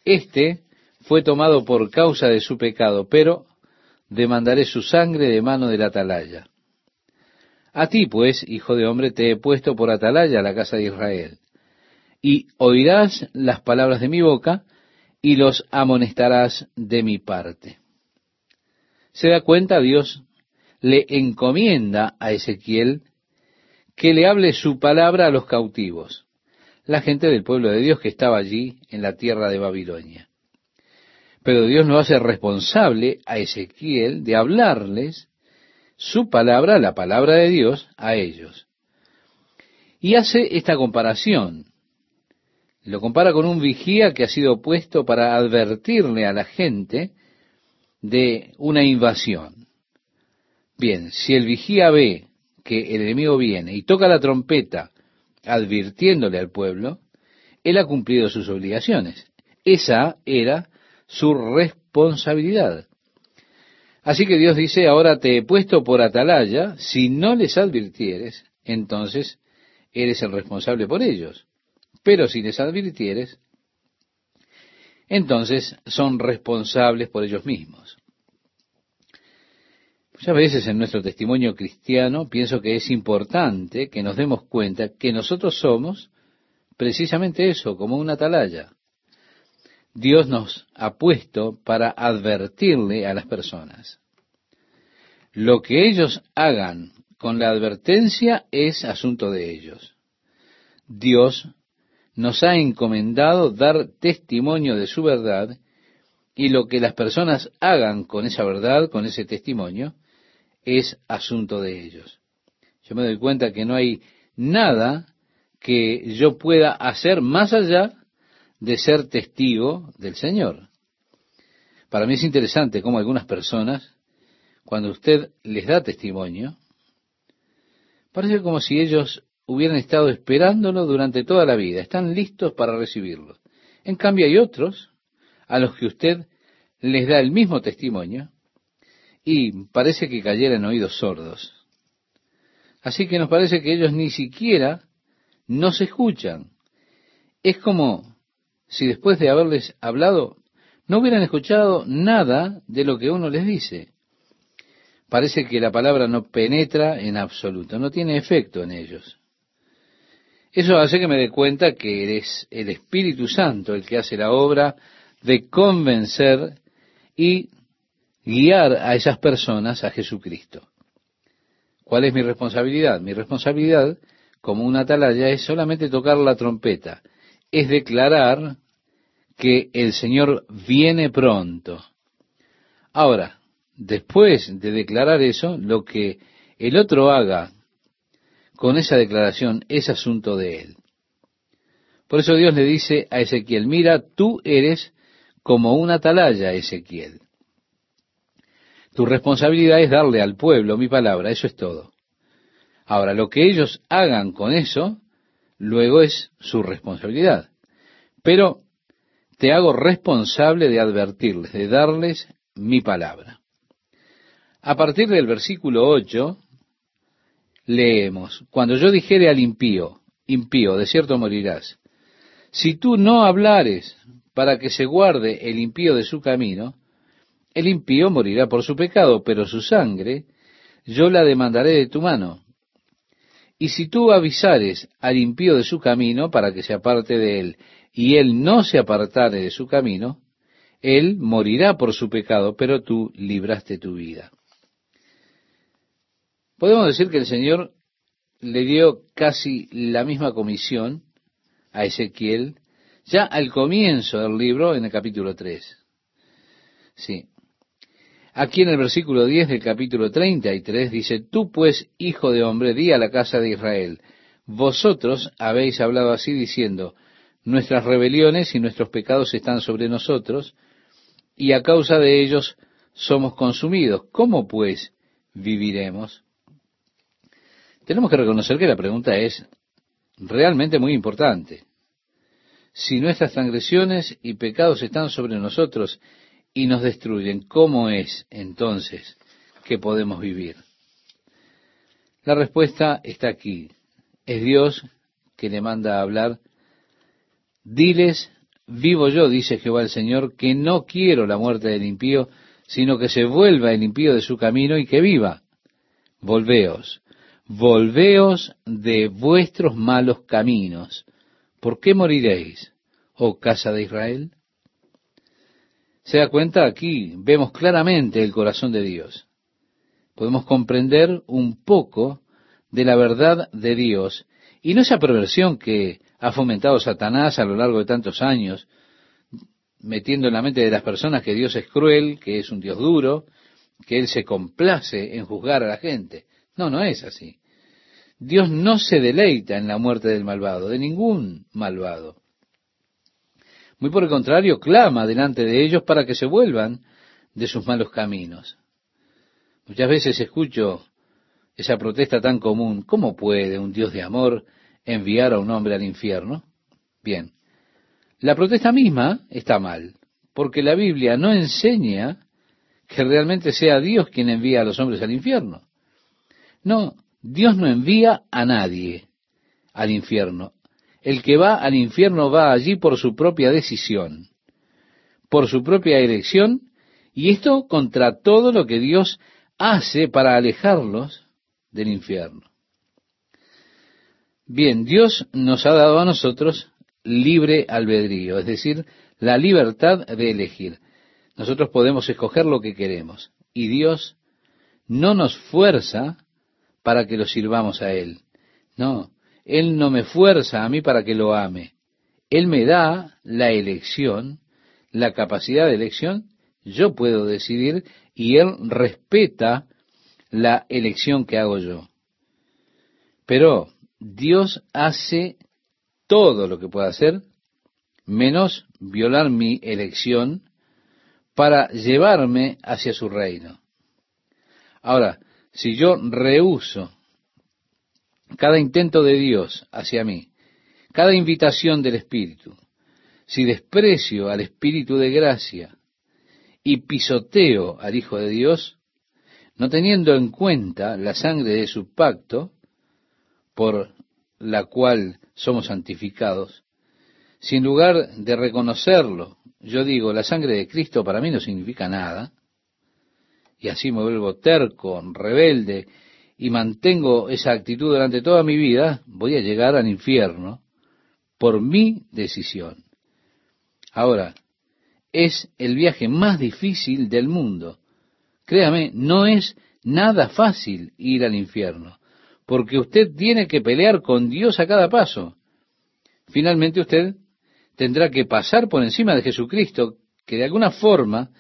éste fue tomado por causa de su pecado, pero demandaré su sangre de mano del atalaya. A ti, pues, hijo de hombre, te he puesto por atalaya a la casa de Israel, y oirás las palabras de mi boca, y los amonestarás de mi parte. Se da cuenta, Dios le encomienda a Ezequiel que le hable su palabra a los cautivos, la gente del pueblo de Dios que estaba allí en la tierra de Babilonia. Pero Dios no hace responsable a Ezequiel de hablarles su palabra, la palabra de Dios, a ellos. Y hace esta comparación. Lo compara con un vigía que ha sido puesto para advertirle a la gente de una invasión. Bien, si el vigía ve que el enemigo viene y toca la trompeta advirtiéndole al pueblo, él ha cumplido sus obligaciones. Esa era su responsabilidad. Así que Dios dice, ahora te he puesto por atalaya, si no les advirtieres, entonces eres el responsable por ellos. Pero si les advirtieres, entonces son responsables por ellos mismos. Muchas veces en nuestro testimonio cristiano pienso que es importante que nos demos cuenta que nosotros somos precisamente eso, como una atalaya. Dios nos ha puesto para advertirle a las personas. Lo que ellos hagan con la advertencia es asunto de ellos. Dios nos ha encomendado dar testimonio de su verdad y lo que las personas hagan con esa verdad, con ese testimonio, es asunto de ellos. Yo me doy cuenta que no hay nada que yo pueda hacer más allá de ser testigo del Señor. Para mí es interesante cómo algunas personas, cuando usted les da testimonio, parece como si ellos hubieran estado esperándolo durante toda la vida, están listos para recibirlo. En cambio hay otros a los que usted les da el mismo testimonio y parece que cayera en oídos sordos. Así que nos parece que ellos ni siquiera nos escuchan. Es como si después de haberles hablado no hubieran escuchado nada de lo que uno les dice. Parece que la palabra no penetra en absoluto, no tiene efecto en ellos. Eso hace que me dé cuenta que es el Espíritu Santo el que hace la obra de convencer y guiar a esas personas a Jesucristo. ¿Cuál es mi responsabilidad? Mi responsabilidad como una atalaya es solamente tocar la trompeta, es declarar que el Señor viene pronto. Ahora, después de declarar eso, lo que el otro haga con esa declaración es asunto de él. Por eso Dios le dice a Ezequiel, mira, tú eres como una atalaya, Ezequiel. Tu responsabilidad es darle al pueblo mi palabra, eso es todo. Ahora, lo que ellos hagan con eso, luego es su responsabilidad. Pero te hago responsable de advertirles, de darles mi palabra. A partir del versículo 8, leemos, cuando yo dijere al impío, impío, de cierto morirás, si tú no hablares para que se guarde el impío de su camino, el impío morirá por su pecado, pero su sangre yo la demandaré de tu mano. Y si tú avisares al impío de su camino para que se aparte de él y él no se apartare de su camino, él morirá por su pecado, pero tú libraste tu vida. Podemos decir que el Señor le dio casi la misma comisión a Ezequiel ya al comienzo del libro, en el capítulo 3. Sí. Aquí en el versículo 10 del capítulo 33 dice, Tú pues, hijo de hombre, di a la casa de Israel, vosotros habéis hablado así diciendo, nuestras rebeliones y nuestros pecados están sobre nosotros, y a causa de ellos somos consumidos. ¿Cómo pues viviremos? Tenemos que reconocer que la pregunta es realmente muy importante. Si nuestras transgresiones y pecados están sobre nosotros y nos destruyen, ¿cómo es entonces que podemos vivir? La respuesta está aquí. Es Dios que le manda a hablar. Diles, vivo yo, dice Jehová el Señor, que no quiero la muerte del impío, sino que se vuelva el impío de su camino y que viva. Volveos, volveos de vuestros malos caminos. ¿Por qué moriréis, oh casa de Israel? Se da cuenta aquí, vemos claramente el corazón de Dios. Podemos comprender un poco de la verdad de Dios y no esa perversión que ha fomentado Satanás a lo largo de tantos años, metiendo en la mente de las personas que Dios es cruel, que es un Dios duro, que Él se complace en juzgar a la gente. No, no es así. Dios no se deleita en la muerte del malvado, de ningún malvado. Muy por el contrario, clama delante de ellos para que se vuelvan de sus malos caminos. Muchas veces escucho esa protesta tan común, ¿cómo puede un Dios de amor enviar a un hombre al infierno? Bien, la protesta misma está mal, porque la Biblia no enseña que realmente sea Dios quien envía a los hombres al infierno. No, Dios no envía a nadie al infierno. El que va al infierno va allí por su propia decisión, por su propia elección, y esto contra todo lo que Dios hace para alejarlos del infierno. Bien, Dios nos ha dado a nosotros libre albedrío, es decir, la libertad de elegir. Nosotros podemos escoger lo que queremos y Dios no nos fuerza para que lo sirvamos a Él. No, él no me fuerza a mí para que lo ame. Él me da la elección, la capacidad de elección, yo puedo decidir y Él respeta la elección que hago yo. Pero Dios hace todo lo que pueda hacer, menos violar mi elección para llevarme hacia su reino. Ahora, si yo rehuso cada intento de Dios hacia mí, cada invitación del Espíritu, si desprecio al Espíritu de gracia y pisoteo al Hijo de Dios, no teniendo en cuenta la sangre de su pacto, por la cual somos santificados, si en lugar de reconocerlo, yo digo, la sangre de Cristo para mí no significa nada, y así me vuelvo terco, rebelde, y mantengo esa actitud durante toda mi vida, voy a llegar al infierno por mi decisión. Ahora, es el viaje más difícil del mundo. Créame, no es nada fácil ir al infierno, porque usted tiene que pelear con Dios a cada paso. Finalmente usted tendrá que pasar por encima de Jesucristo, que de alguna forma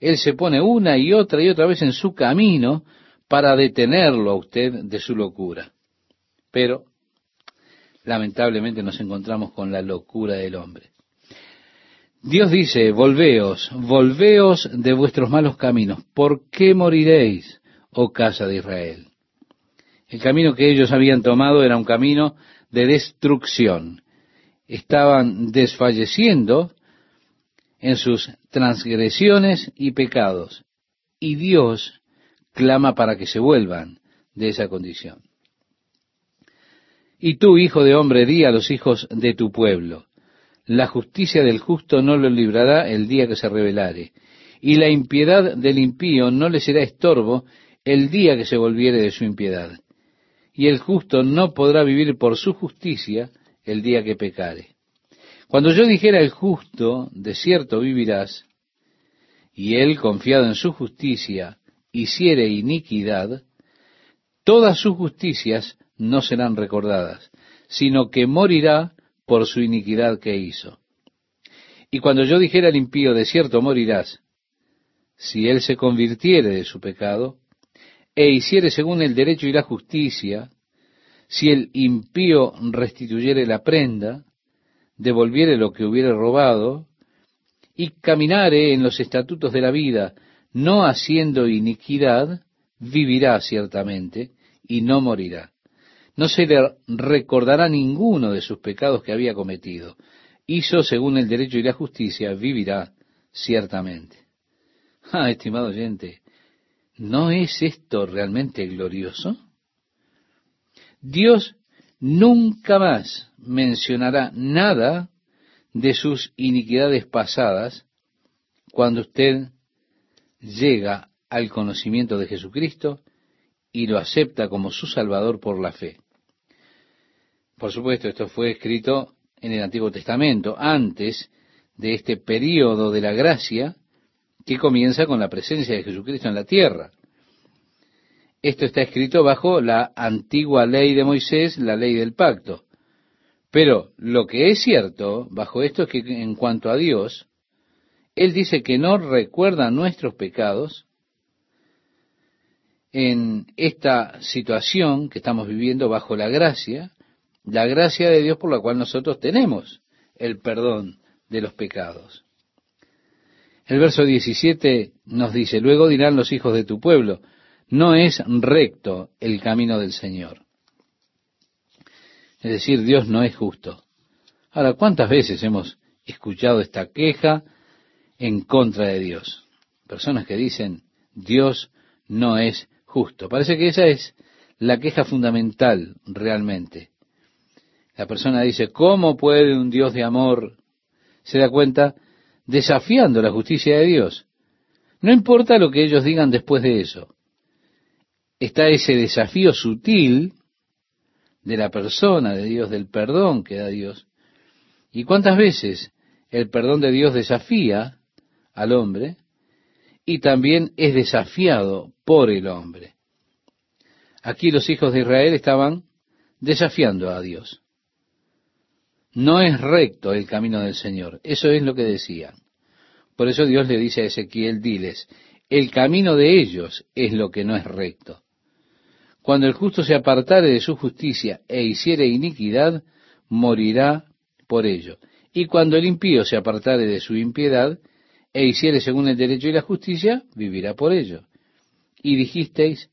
Él se pone una y otra y otra vez en su camino para detenerlo a usted de su locura. Pero, lamentablemente, nos encontramos con la locura del hombre. Dios dice, volveos, volveos de vuestros malos caminos. ¿Por qué moriréis, oh casa de Israel? El camino que ellos habían tomado era un camino de destrucción. Estaban desfalleciendo en sus transgresiones y pecados. Y Dios clama para que se vuelvan de esa condición. Y tú, hijo de hombre, di a los hijos de tu pueblo, la justicia del justo no lo librará el día que se revelare, y la impiedad del impío no le será estorbo el día que se volviere de su impiedad. Y el justo no podrá vivir por su justicia el día que pecare. Cuando yo dijera el justo, de cierto vivirás, y él, confiado en su justicia, hiciere iniquidad, todas sus justicias no serán recordadas, sino que morirá por su iniquidad que hizo. Y cuando yo dijera al impío, de cierto morirás, si él se convirtiere de su pecado, e hiciere según el derecho y la justicia, si el impío restituyere la prenda, devolviere lo que hubiere robado, y caminare en los estatutos de la vida, no haciendo iniquidad, vivirá ciertamente y no morirá. No se le recordará ninguno de sus pecados que había cometido. Hizo según el derecho y la justicia, vivirá ciertamente. Ah, estimado oyente, ¿no es esto realmente glorioso? Dios nunca más mencionará nada de sus iniquidades pasadas cuando usted llega al conocimiento de Jesucristo y lo acepta como su Salvador por la fe. Por supuesto, esto fue escrito en el Antiguo Testamento, antes de este período de la gracia que comienza con la presencia de Jesucristo en la tierra. Esto está escrito bajo la antigua ley de Moisés, la ley del pacto. Pero lo que es cierto bajo esto es que en cuanto a Dios, Él dice que no recuerda nuestros pecados en esta situación que estamos viviendo bajo la gracia, la gracia de Dios por la cual nosotros tenemos el perdón de los pecados. El verso 17 nos dice, luego dirán los hijos de tu pueblo, no es recto el camino del Señor. Es decir, Dios no es justo. Ahora, ¿cuántas veces hemos escuchado esta queja en contra de Dios? Personas que dicen, Dios no es justo. Parece que esa es la queja fundamental realmente. La persona dice, ¿cómo puede un Dios de amor? Se da cuenta, desafiando la justicia de Dios. No importa lo que ellos digan después de eso. Está ese desafío sutil de la persona de Dios, del perdón que da Dios. ¿Y cuántas veces el perdón de Dios desafía al hombre y también es desafiado por el hombre? Aquí los hijos de Israel estaban desafiando a Dios. No es recto el camino del Señor. Eso es lo que decían. Por eso Dios le dice a Ezequiel, diles, el camino de ellos es lo que no es recto. Cuando el justo se apartare de su justicia e hiciere iniquidad, morirá por ello. Y cuando el impío se apartare de su impiedad e hiciere según el derecho y la justicia, vivirá por ello. Y dijisteis,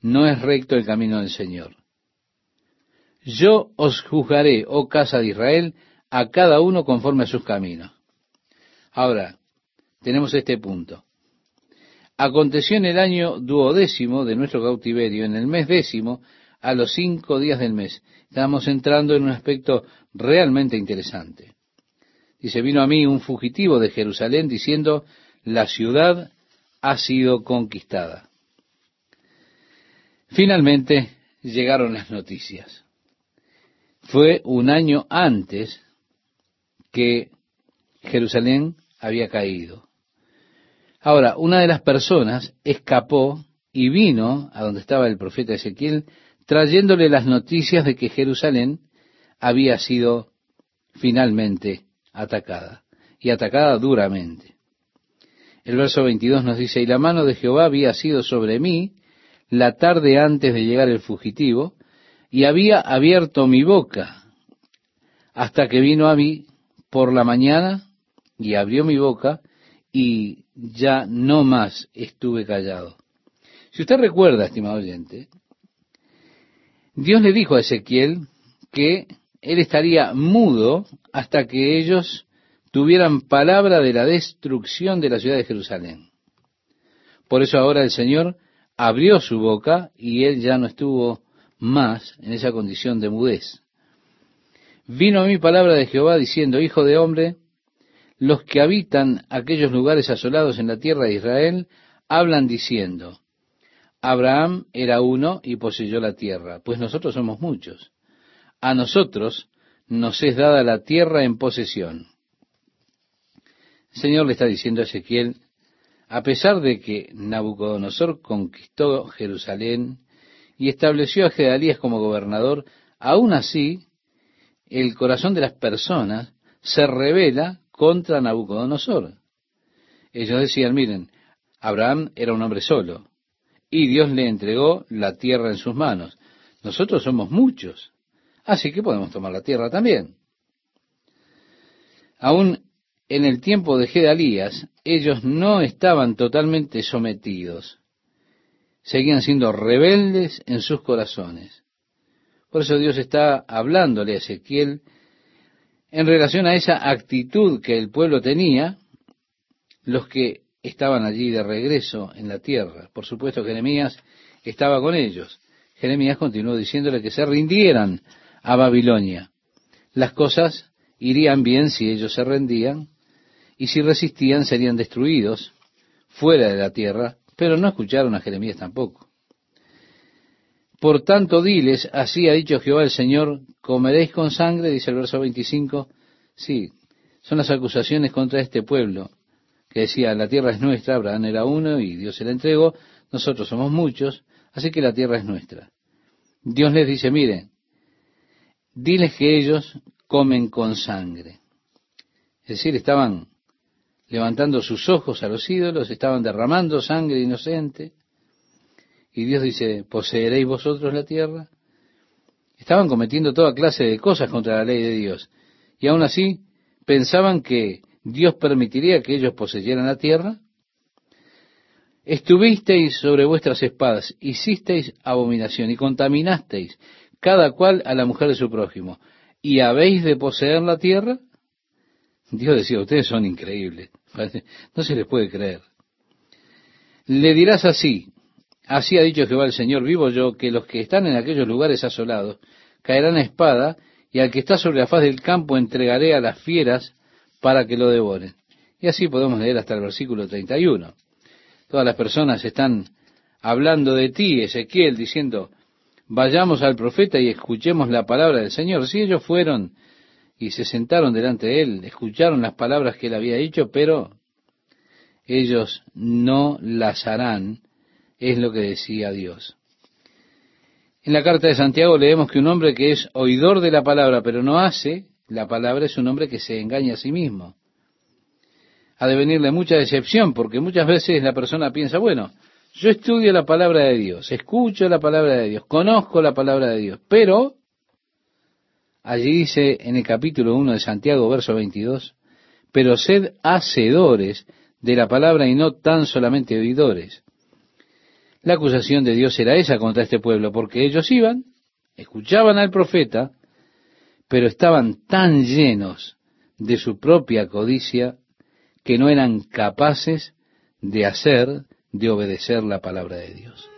no es recto el camino del Señor. Yo os juzgaré, oh casa de Israel, a cada uno conforme a sus caminos. Ahora, tenemos este punto. Aconteció en el año duodécimo de nuestro cautiverio, en el mes décimo, a los cinco días del mes. Estamos entrando en un aspecto realmente interesante. Dice, vino a mí un fugitivo de Jerusalén diciendo, la ciudad ha sido conquistada. Finalmente llegaron las noticias. Fue un año antes que Jerusalén había caído. Ahora, una de las personas escapó y vino a donde estaba el profeta Ezequiel, trayéndole las noticias de que Jerusalén había sido finalmente atacada, y atacada duramente. El verso 22 nos dice, y la mano de Jehová había sido sobre mí la tarde antes de llegar el fugitivo, y había abierto mi boca hasta que vino a mí por la mañana y abrió mi boca y ya no más estuve callado. Si usted recuerda, estimado oyente, Dios le dijo a Ezequiel que él estaría mudo hasta que ellos tuvieran palabra de la destrucción de la ciudad de Jerusalén. Por eso ahora el Señor abrió su boca y él ya no estuvo más en esa condición de mudez. Vino a mí palabra de Jehová diciendo, Hijo de hombre, los que habitan aquellos lugares asolados en la tierra de Israel hablan diciendo, Abraham era uno y poseyó la tierra, pues nosotros somos muchos. A nosotros nos es dada la tierra en posesión. El Señor le está diciendo a Ezequiel, a pesar de que Nabucodonosor conquistó Jerusalén y estableció a Gedalías como gobernador, aún así el corazón de las personas se revela contra Nabucodonosor. Ellos decían, miren, Abraham era un hombre solo, y Dios le entregó la tierra en sus manos. Nosotros somos muchos, así que podemos tomar la tierra también. Aún en el tiempo de Gedalías, ellos no estaban totalmente sometidos. Seguían siendo rebeldes en sus corazones. Por eso Dios está hablándole a Ezequiel en relación a esa actitud que el pueblo tenía, los que estaban allí de regreso en la tierra. Por supuesto, Jeremías estaba con ellos. Jeremías continuó diciéndole que se rindieran a Babilonia. Las cosas irían bien si ellos se rendían, y si resistían serían destruidos fuera de la tierra, pero no escucharon a Jeremías tampoco. Por tanto, diles, así ha dicho Jehová el Señor, comeréis con sangre, dice el verso 25. Sí, son las acusaciones contra este pueblo, que decía, la tierra es nuestra, Abraham era uno y Dios se la entregó, nosotros somos muchos, así que la tierra es nuestra. Dios les dice, miren, diles que ellos comen con sangre. Es decir, estaban levantando sus ojos a los ídolos, estaban derramando sangre inocente. Y Dios dice, ¿poseeréis vosotros la tierra? Estaban cometiendo toda clase de cosas contra la ley de Dios. Y aún así pensaban que Dios permitiría que ellos poseyeran la tierra. Estuvisteis sobre vuestras espadas, hicisteis abominación y contaminasteis cada cual a la mujer de su prójimo. ¿Y habéis de poseer la tierra? Dios decía, ustedes son increíbles. No se les puede creer. Le dirás así, así ha dicho Jehová el Señor, vivo yo, que los que están en aquellos lugares asolados caerán a espada, y al que está sobre la faz del campo entregaré a las fieras para que lo devoren. Y así podemos leer hasta el versículo 31. Todas las personas están hablando de ti, Ezequiel, diciendo, vayamos al profeta y escuchemos la palabra del Señor. Si ellos fueron y se sentaron delante de él, escucharon las palabras que él había dicho, pero ellos no las harán, es lo que decía Dios. En la carta de Santiago leemos que un hombre que es oidor de la palabra, pero no hace la palabra, es un hombre que se engaña a sí mismo. Ha de venirle mucha decepción, porque muchas veces la persona piensa, bueno, yo estudio la palabra de Dios, escucho la palabra de Dios, conozco la palabra de Dios, pero Allí dice en el capítulo 1 de Santiago, verso 22, pero sed hacedores de la palabra y no tan solamente oidores. La acusación de Dios era esa contra este pueblo, porque ellos iban, escuchaban al profeta, pero estaban tan llenos de su propia codicia que no eran capaces de hacer, de obedecer la palabra de Dios.